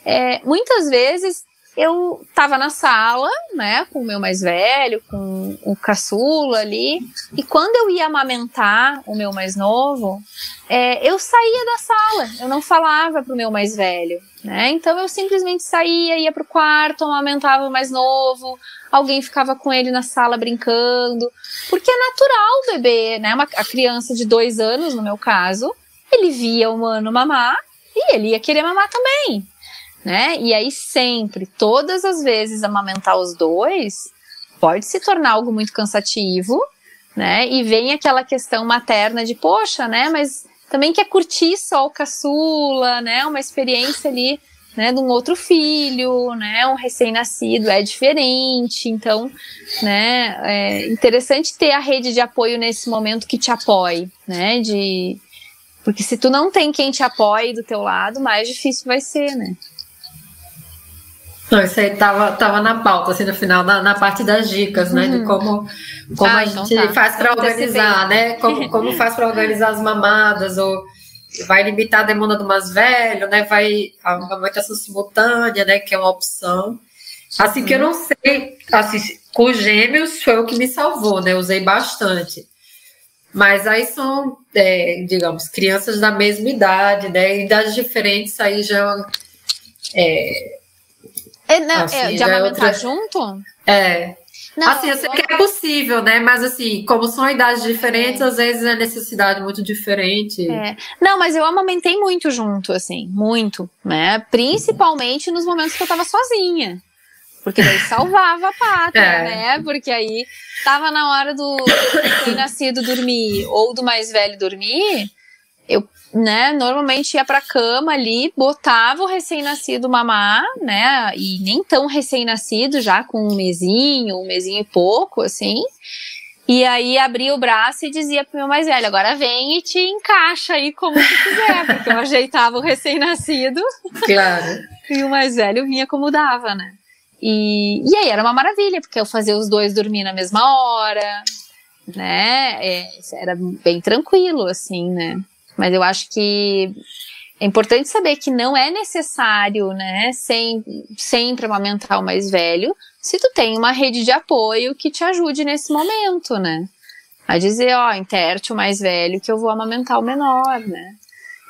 É, muitas vezes eu tava na sala, né, com o meu mais velho, com o caçula ali, e quando eu ia amamentar o meu mais novo, é, eu saía da sala, eu não falava pro meu mais velho, né, então eu simplesmente saía, ia pro quarto, amamentava o mais novo, alguém ficava com ele na sala brincando, porque é natural o bebê, né, uma, a criança de dois anos, no meu caso, ele via o humano mamar, e ele ia querer mamar também, né? E aí sempre, todas as vezes amamentar os dois pode se tornar algo muito cansativo, né? E vem aquela questão materna de, poxa, né? Mas também quer curtir só o caçula, né? Uma experiência ali, né? De um outro filho, né? Um recém-nascido é diferente, então, né? É interessante ter a rede de apoio nesse momento que te apoie, né? De porque se tu não tem quem te apoie do teu lado, mais difícil vai ser, né? Não, isso aí tava, tava na pauta, assim, no final, na, na parte das dicas, né? Uhum. De como, como ah, a então gente tá. faz para organizar, né? Como, como faz para organizar as mamadas, ou vai limitar a demanda do mais velho, né? Vai a amamentação simultânea, né? Que é uma opção. Assim que eu não sei, assim, com gêmeos foi o que me salvou, né? usei bastante. Mas aí são, é, digamos, crianças da mesma idade, né? Idades diferentes, aí já. É, é, não, assim, é, de é amamentar outra... junto? É. Não, assim, eu sei que é possível, né? Mas assim, como são idades diferentes, é. às vezes é necessidade muito diferente. É. Não, mas eu amamentei muito junto, assim, muito, né? Principalmente nos momentos que eu tava sozinha. Porque daí salvava a pata, é. né? Porque aí tava na hora do nascido dormir ou do mais velho dormir, eu né, normalmente ia pra cama ali, botava o recém-nascido mamar, né, e nem tão recém-nascido, já com um mesinho, um mesinho e pouco, assim. E aí abria o braço e dizia pro meu mais velho, agora vem e te encaixa aí como tu quiser, porque eu ajeitava o recém-nascido. Claro. e o mais velho vinha como dava, né. E, e aí era uma maravilha, porque eu fazia os dois dormir na mesma hora, né, é, era bem tranquilo, assim, né. Mas eu acho que é importante saber que não é necessário, né, sem, sempre amamentar o mais velho, se tu tem uma rede de apoio que te ajude nesse momento, né? A dizer, ó, interte o mais velho que eu vou amamentar o menor, né?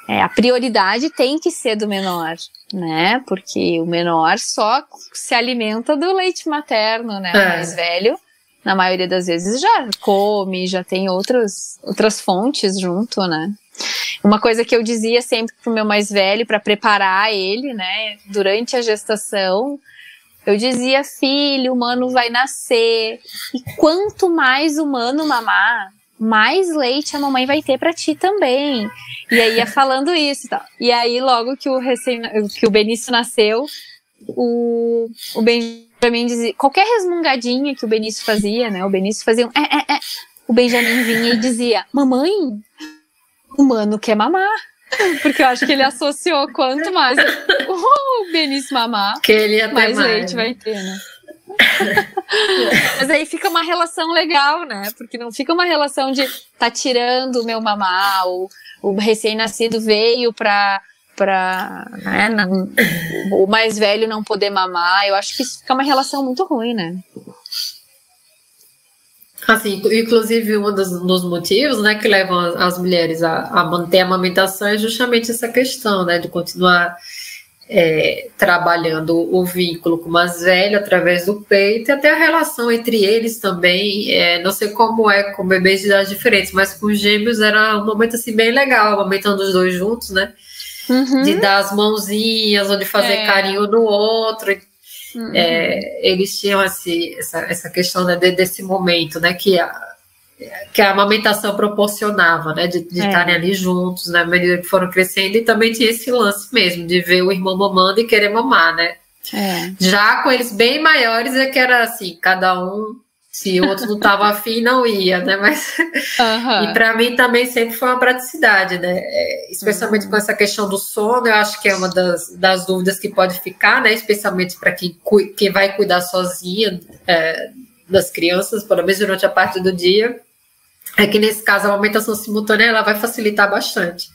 É, a prioridade tem que ser do menor, né? Porque o menor só se alimenta do leite materno, né? O é. mais velho, na maioria das vezes, já come, já tem outras, outras fontes junto, né? Uma coisa que eu dizia sempre pro meu mais velho, para preparar ele, né, durante a gestação, eu dizia, filho, humano vai nascer. E quanto mais humano mamar, mais leite a mamãe vai ter para ti também. E aí ia falando isso e. E aí, logo que o, recém, que o Benício nasceu, o, o Benjamin dizia. Qualquer resmungadinha que o Benício fazia, né? O Benício fazia um. É, é, é. O Benjamin vinha e dizia: Mamãe, humano quer mamar. Porque eu acho que ele associou quanto mais o Benício mamar, que ele ia mais, mais leite vai ter, né? Mas aí fica uma relação legal, né? Porque não fica uma relação de tá tirando o meu mamar, ou o recém-nascido veio pra, pra né, não, o mais velho não poder mamar. Eu acho que isso fica uma relação muito ruim, né? Assim, inclusive, um dos, dos, motivos né, que levam as mulheres a, a, manter a amamentação é justamente essa questão, né, de continuar é, trabalhando o vínculo com o mais velho através do peito e até a relação entre eles também. É, não sei como é com bebês de idades diferentes, mas com gêmeos era um momento assim bem legal, amamentando os dois juntos, né? Uhum. De dar as mãozinhas, ou de fazer é. carinho no outro. Uhum. é, eles tinham assim, essa, essa questão né, de, desse momento, né, que a, que a amamentação proporcionava, né, de, de é. estarem ali juntos, na né, medida que foram crescendo, e também tinha esse lance mesmo, de ver o irmão mamando e querer mamar, né. É. Já com eles bem maiores é que era assim, cada um se o outro não estava afim, não ia, né? Mas uhum. e para mim também sempre foi uma praticidade, né? É, especialmente uhum. com essa questão do sono, eu acho que é uma das, das dúvidas que pode ficar, né? Especialmente para quem, quem vai cuidar sozinha é, das crianças, pelo menos durante a parte do dia é que nesse caso a aumentação simultânea ela vai facilitar bastante.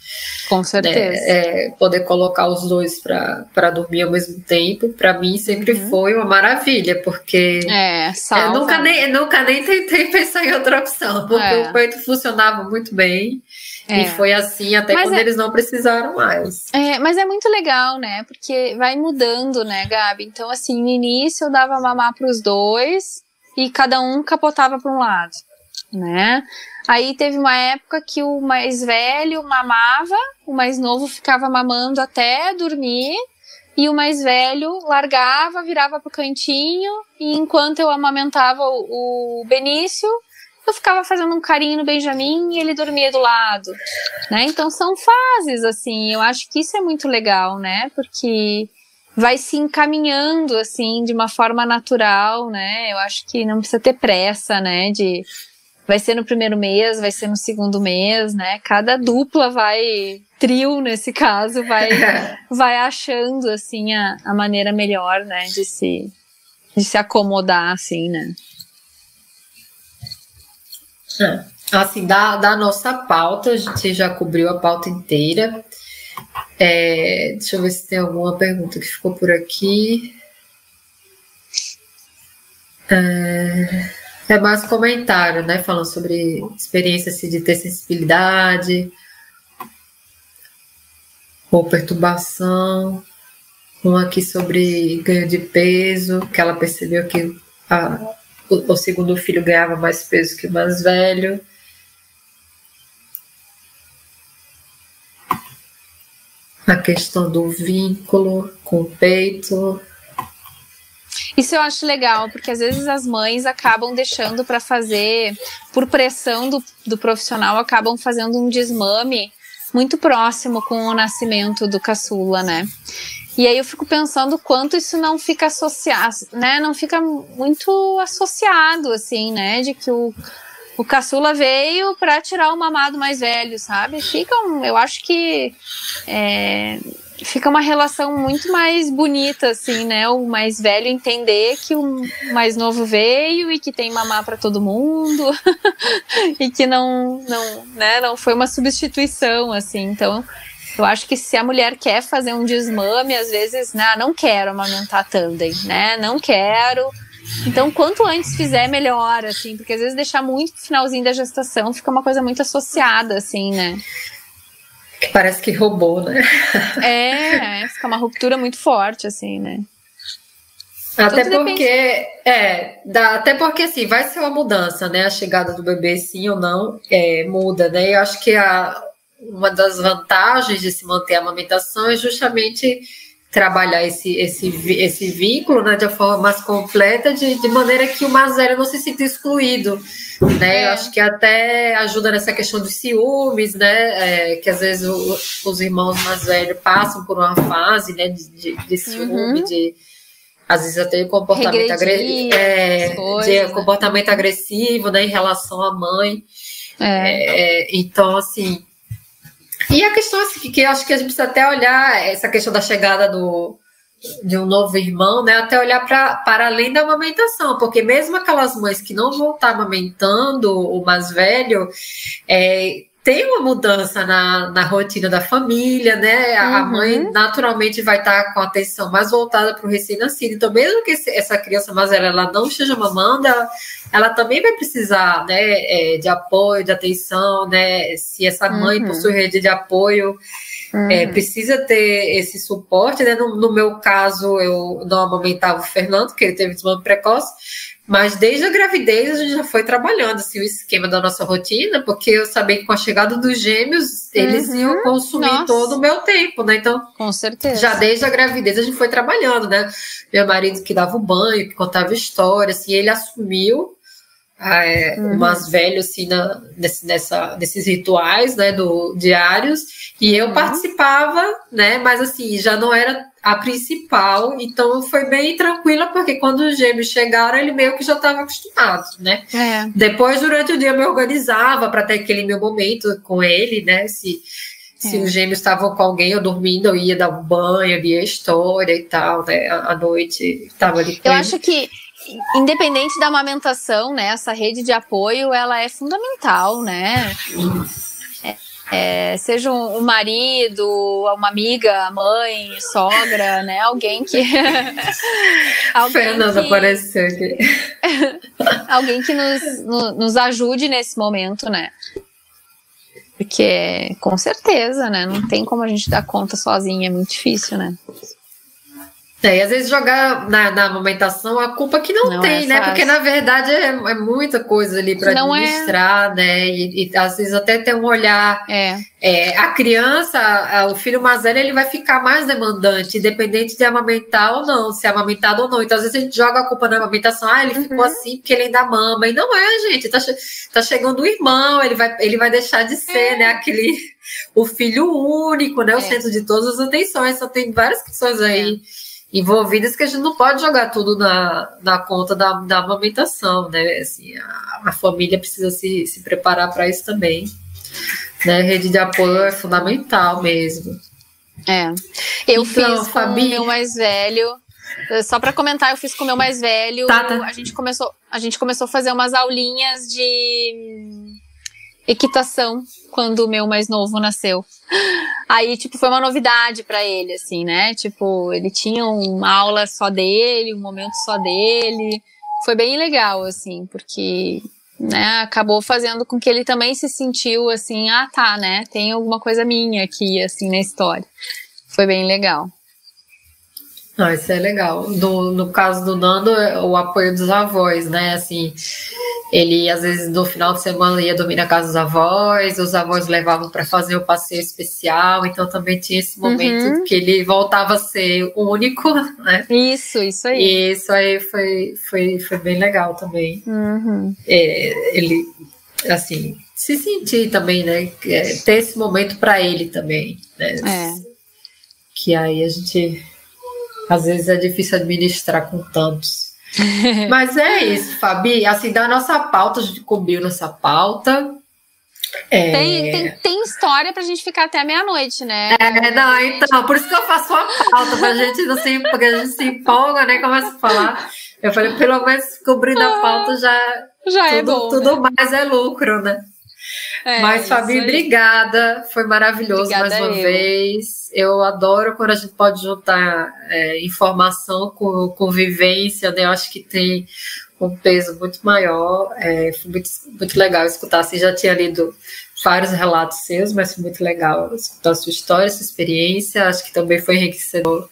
Com né? certeza. É, poder colocar os dois para dormir ao mesmo tempo, para mim sempre uhum. foi uma maravilha, porque é, eu nunca nem, nunca nem tentei pensar em outra opção, porque é. o peito funcionava muito bem. É. E foi assim até mas quando é, eles não precisaram mais. É, mas é muito legal, né? Porque vai mudando, né, Gabi? Então, assim, no início eu dava mamar para os dois e cada um capotava para um lado né? Aí teve uma época que o mais velho mamava, o mais novo ficava mamando até dormir, e o mais velho largava, virava pro cantinho, e enquanto eu amamentava o, o Benício, eu ficava fazendo um carinho no Benjamin e ele dormia do lado, né? Então são fases assim. Eu acho que isso é muito legal, né? Porque vai se encaminhando assim de uma forma natural, né? Eu acho que não precisa ter pressa, né? De vai ser no primeiro mês, vai ser no segundo mês, né? Cada dupla vai, trio nesse caso, vai, vai achando, assim, a, a maneira melhor, né, de se, de se acomodar, assim, né? É. Assim, da, da nossa pauta, a gente já cobriu a pauta inteira. É, deixa eu ver se tem alguma pergunta que ficou por aqui. É... É mais comentário, né? Falando sobre experiência assim, de ter sensibilidade ou perturbação. Um aqui sobre ganho de peso, que ela percebeu que a, o, o segundo filho ganhava mais peso que o mais velho. A questão do vínculo com o peito, isso eu acho legal, porque às vezes as mães acabam deixando para fazer, por pressão do, do profissional, acabam fazendo um desmame muito próximo com o nascimento do caçula, né? E aí eu fico pensando quanto isso não fica associado, né? Não fica muito associado, assim, né? De que o, o caçula veio para tirar o mamado mais velho, sabe? Fica, eu acho que é, fica uma relação muito mais bonita, assim, né? O mais velho entender que o mais novo veio e que tem mamar para todo mundo e que não, não, né? Não foi uma substituição, assim. Então, eu acho que se a mulher quer fazer um desmame, às vezes, né? Não quero amamentar tandem, né? Não quero. Então, quanto antes fizer, melhor, assim, porque às vezes deixar muito pro finalzinho da gestação fica uma coisa muito associada, assim, né? Que parece que roubou, né? É, fica uma ruptura muito forte, assim, né? Até Tudo porque, depende. é, dá, até porque assim, vai ser uma mudança, né? A chegada do bebê, sim ou não, é, muda, né? Eu acho que a, uma das vantagens de se manter a amamentação é justamente trabalhar esse, esse, esse vínculo né, de uma forma mais completa, de, de maneira que o mais velho não se sinta excluído. Né? É. Eu acho que até ajuda nessa questão dos ciúmes, né? É, que às vezes o, os irmãos mais velhos passam por uma fase né, de, de, de ciúme, uhum. de às vezes até comportamento, agressivo, é, de né? comportamento agressivo né, em relação à mãe. É. é então, assim, e a questão assim, que acho que a gente precisa até olhar essa questão da chegada do, de um novo irmão, né? Até olhar pra, para além da amamentação, porque mesmo aquelas mães que não vão estar amamentando o mais velho, é, tem uma mudança na, na rotina da família, né? A uhum. mãe naturalmente vai estar com a atenção mais voltada para o recém-nascido. Então, mesmo que esse, essa criança mais velha ela não esteja mamando, ela, ela também vai precisar né, é, de apoio, de atenção, né? Se essa mãe uhum. possui rede de apoio, é, uhum. é, precisa ter esse suporte, né? No, no, meu caso, eu não amamentava o Fernando, porque ele teve desmame precoce, Mas desde a gravidez a gente já foi trabalhando assim, o esquema da nossa rotina, porque eu sabia que com a chegada dos gêmeos eles Uhum. iam consumir Nossa. todo o meu tempo, né? Então, Com certeza. já desde a gravidez a gente foi trabalhando, né? Meu marido que dava o banho, que contava história, assim, ele assumiu é, Uhum. o mais velho, assim, na, nesse, nessa, nesses rituais, né, do, diários, e eu Uhum. participava, né, mas assim, já não era a principal, então foi bem tranquila, porque quando os gêmeos chegaram, ele meio que já estava acostumado, né? É. Depois, durante o dia, eu me organizava para ter aquele meu momento com ele, né? Se, se É. os gêmeos estavam com alguém, eu dormindo, eu ia dar um banho, lia história e tal, né? À noite, estava ali com Eu ele. acho que, independente da amamentação, né, essa rede de apoio, ela é fundamental, né? É, seja um, marido, uma amiga, mãe, sogra, né? Alguém que. alguém Fernanda que, apareceu aqui. alguém que nos, no- nos ajude nesse momento, né? Porque, com certeza, né? Não tem como a gente dar conta sozinha, é muito difícil, né? É, e às vezes jogar na, na amamentação a culpa que não, Não tem, é né? fácil. Porque na verdade é, é muita coisa ali para é. administrar, né? E, e às vezes até tem um olhar É, É, a criança, a- o filho mais velho, ele vai ficar mais demandante, independente de amamentar ou não, se é amamentado ou não. Então, às vezes a gente joga a culpa na amamentação, ah, ele ficou assim porque ele ainda mama. E não é, gente. Tá, che- tá chegando o irmão, ele vai, ele vai deixar de ser, né? Aquele, o filho único, né? O É. centro de todas as atenções. Só tem várias questões aí envolvidas que a gente não pode jogar tudo na, na conta da, da amamentação, né? Assim, a, a família precisa se, se preparar para isso também né? Rede de apoio é fundamental mesmo. É. Eu Então, fiz com Fabi- o meu mais velho. eh, Só para comentar, eu fiz com o meu mais velho. Tá, tá. A gente começou, a gente começou a fazer umas aulinhas de hum, equitação quando o meu mais novo nasceu. Aí, tipo, foi uma novidade para ele, assim, né? Tipo, ele tinha uma aula só dele, um momento só dele. Foi bem legal, assim, porque né, acabou fazendo com que ele também se sentiu assim, ah, tá, né? Tem alguma coisa minha aqui, assim, na história. Foi bem legal. Ah, isso é legal. No, no caso do Nando, é o apoio dos avós, né? Assim, ele às vezes no final de semana ia dormir na casa dos avós, os avós levavam para fazer o passeio especial, então também tinha esse momento Uhum. que ele voltava a ser único, né? Isso, isso aí. E isso aí foi, foi, foi bem legal também. Uhum. é, ele assim se sentir também, né? É, ter esse momento para ele também, né? É. Que aí a gente às vezes é difícil administrar com tantos. Mas é isso, Fabi. Assim, da nossa pauta, a gente cobriu nossa pauta. É, Tem, tem, tem história pra gente ficar até meia-noite, né? é, não, então, por isso que eu faço a pauta, pra gente não se, porque a gente se empolga, né? Começa a falar. Eu falei, pelo menos cobrindo a pauta já Já é tudo, bom. tudo mais é lucro, né? É, Mas, Fabi, aí. obrigada. Foi maravilhoso Obrigada mais uma eu. vez. Eu adoro quando a gente pode juntar é, informação com, com vivência, né? Eu acho que tem um peso muito maior. É, foi muito, muito legal escutar. Assim, já tinha lido vários relatos seus, mas foi muito legal escutar a sua história, sua experiência. Acho que também foi enriquecedor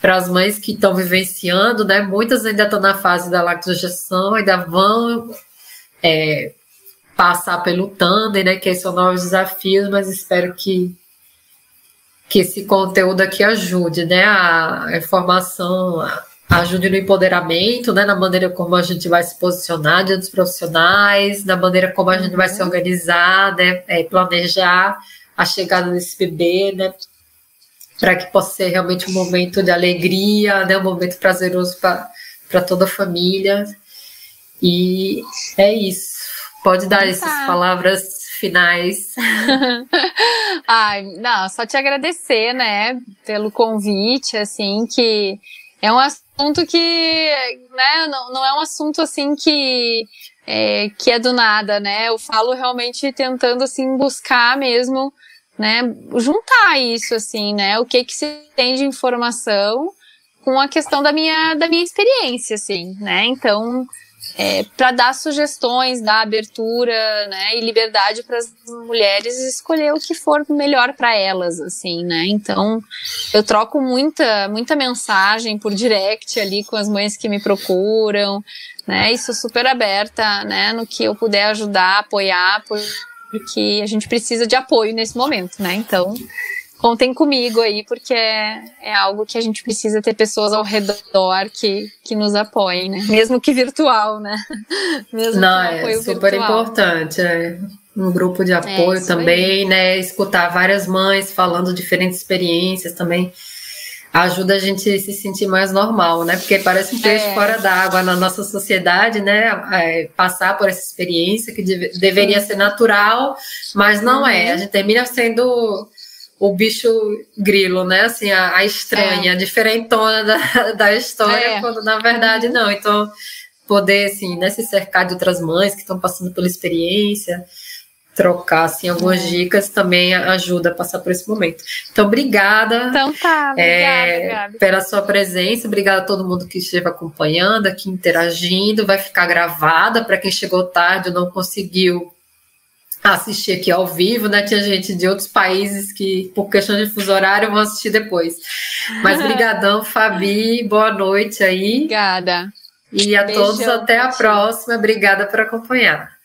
para as mães que estão vivenciando, né? Muitas ainda estão na fase da lactogestação, ainda vão é, passar pelo tandem, né? Que são novos desafios, mas espero que que esse conteúdo aqui ajude, né? A informação ajude no empoderamento, né? Na maneira como a gente vai se posicionar diante dos profissionais, na maneira como a gente vai se organizar, né? É, planejar a chegada desse bebê, né? Para que possa ser realmente um momento de alegria, né? Um momento prazeroso para toda a família. E é isso. Pode dar Então essas tá. palavras finais. Ai, não, só te agradecer, né, pelo convite, assim, que é um assunto que, né, não, não é um assunto, assim, que é, que é do nada, né, eu falo realmente tentando, assim, buscar mesmo, né, juntar isso, assim, né, o que que se tem de informação com a questão da minha, da minha experiência, assim, né, então, é, para dar sugestões, dar abertura, né, e liberdade para as mulheres escolher o que for melhor para elas, assim, né? Então, eu troco muita, muita mensagem por direct ali com as mães que me procuram, né? E sou super aberta, né, no que eu puder ajudar, apoiar, porque a gente precisa de apoio nesse momento, né? Então, contem comigo aí, porque é, é algo que a gente precisa ter pessoas ao redor que, que nos apoiem, né? Mesmo que virtual, né? Mesmo Não, é super virtual. importante. É. Um grupo de é apoio é, também, aí. né? Escutar várias mães falando diferentes experiências também ajuda a gente a se sentir mais normal, né? Porque parece um peixe é. fora d'água na nossa sociedade, né? É, passar por essa experiência que deve, deveria ser natural, mas não uhum. é. A gente termina sendo o bicho grilo, né? Assim, a, a estranha, é. a diferentona da, da história, é. quando na verdade não. Então, poder, assim, né, se cercar de outras mães que estão passando pela experiência, trocar, assim, algumas é. dicas também ajuda a passar por esse momento. Então, obrigada. Então tá, é, obrigada, Pela sua presença, obrigada a todo mundo que esteve acompanhando, aqui interagindo, vai ficar gravada para quem chegou tarde ou não conseguiu assistir aqui ao vivo, né? Tinha gente de outros países que, por questão de fuso horário, vão assistir depois. Mas brigadão, Fabi, boa noite aí. Obrigada. E a Beijão, todos até a próxima. Obrigada por acompanhar.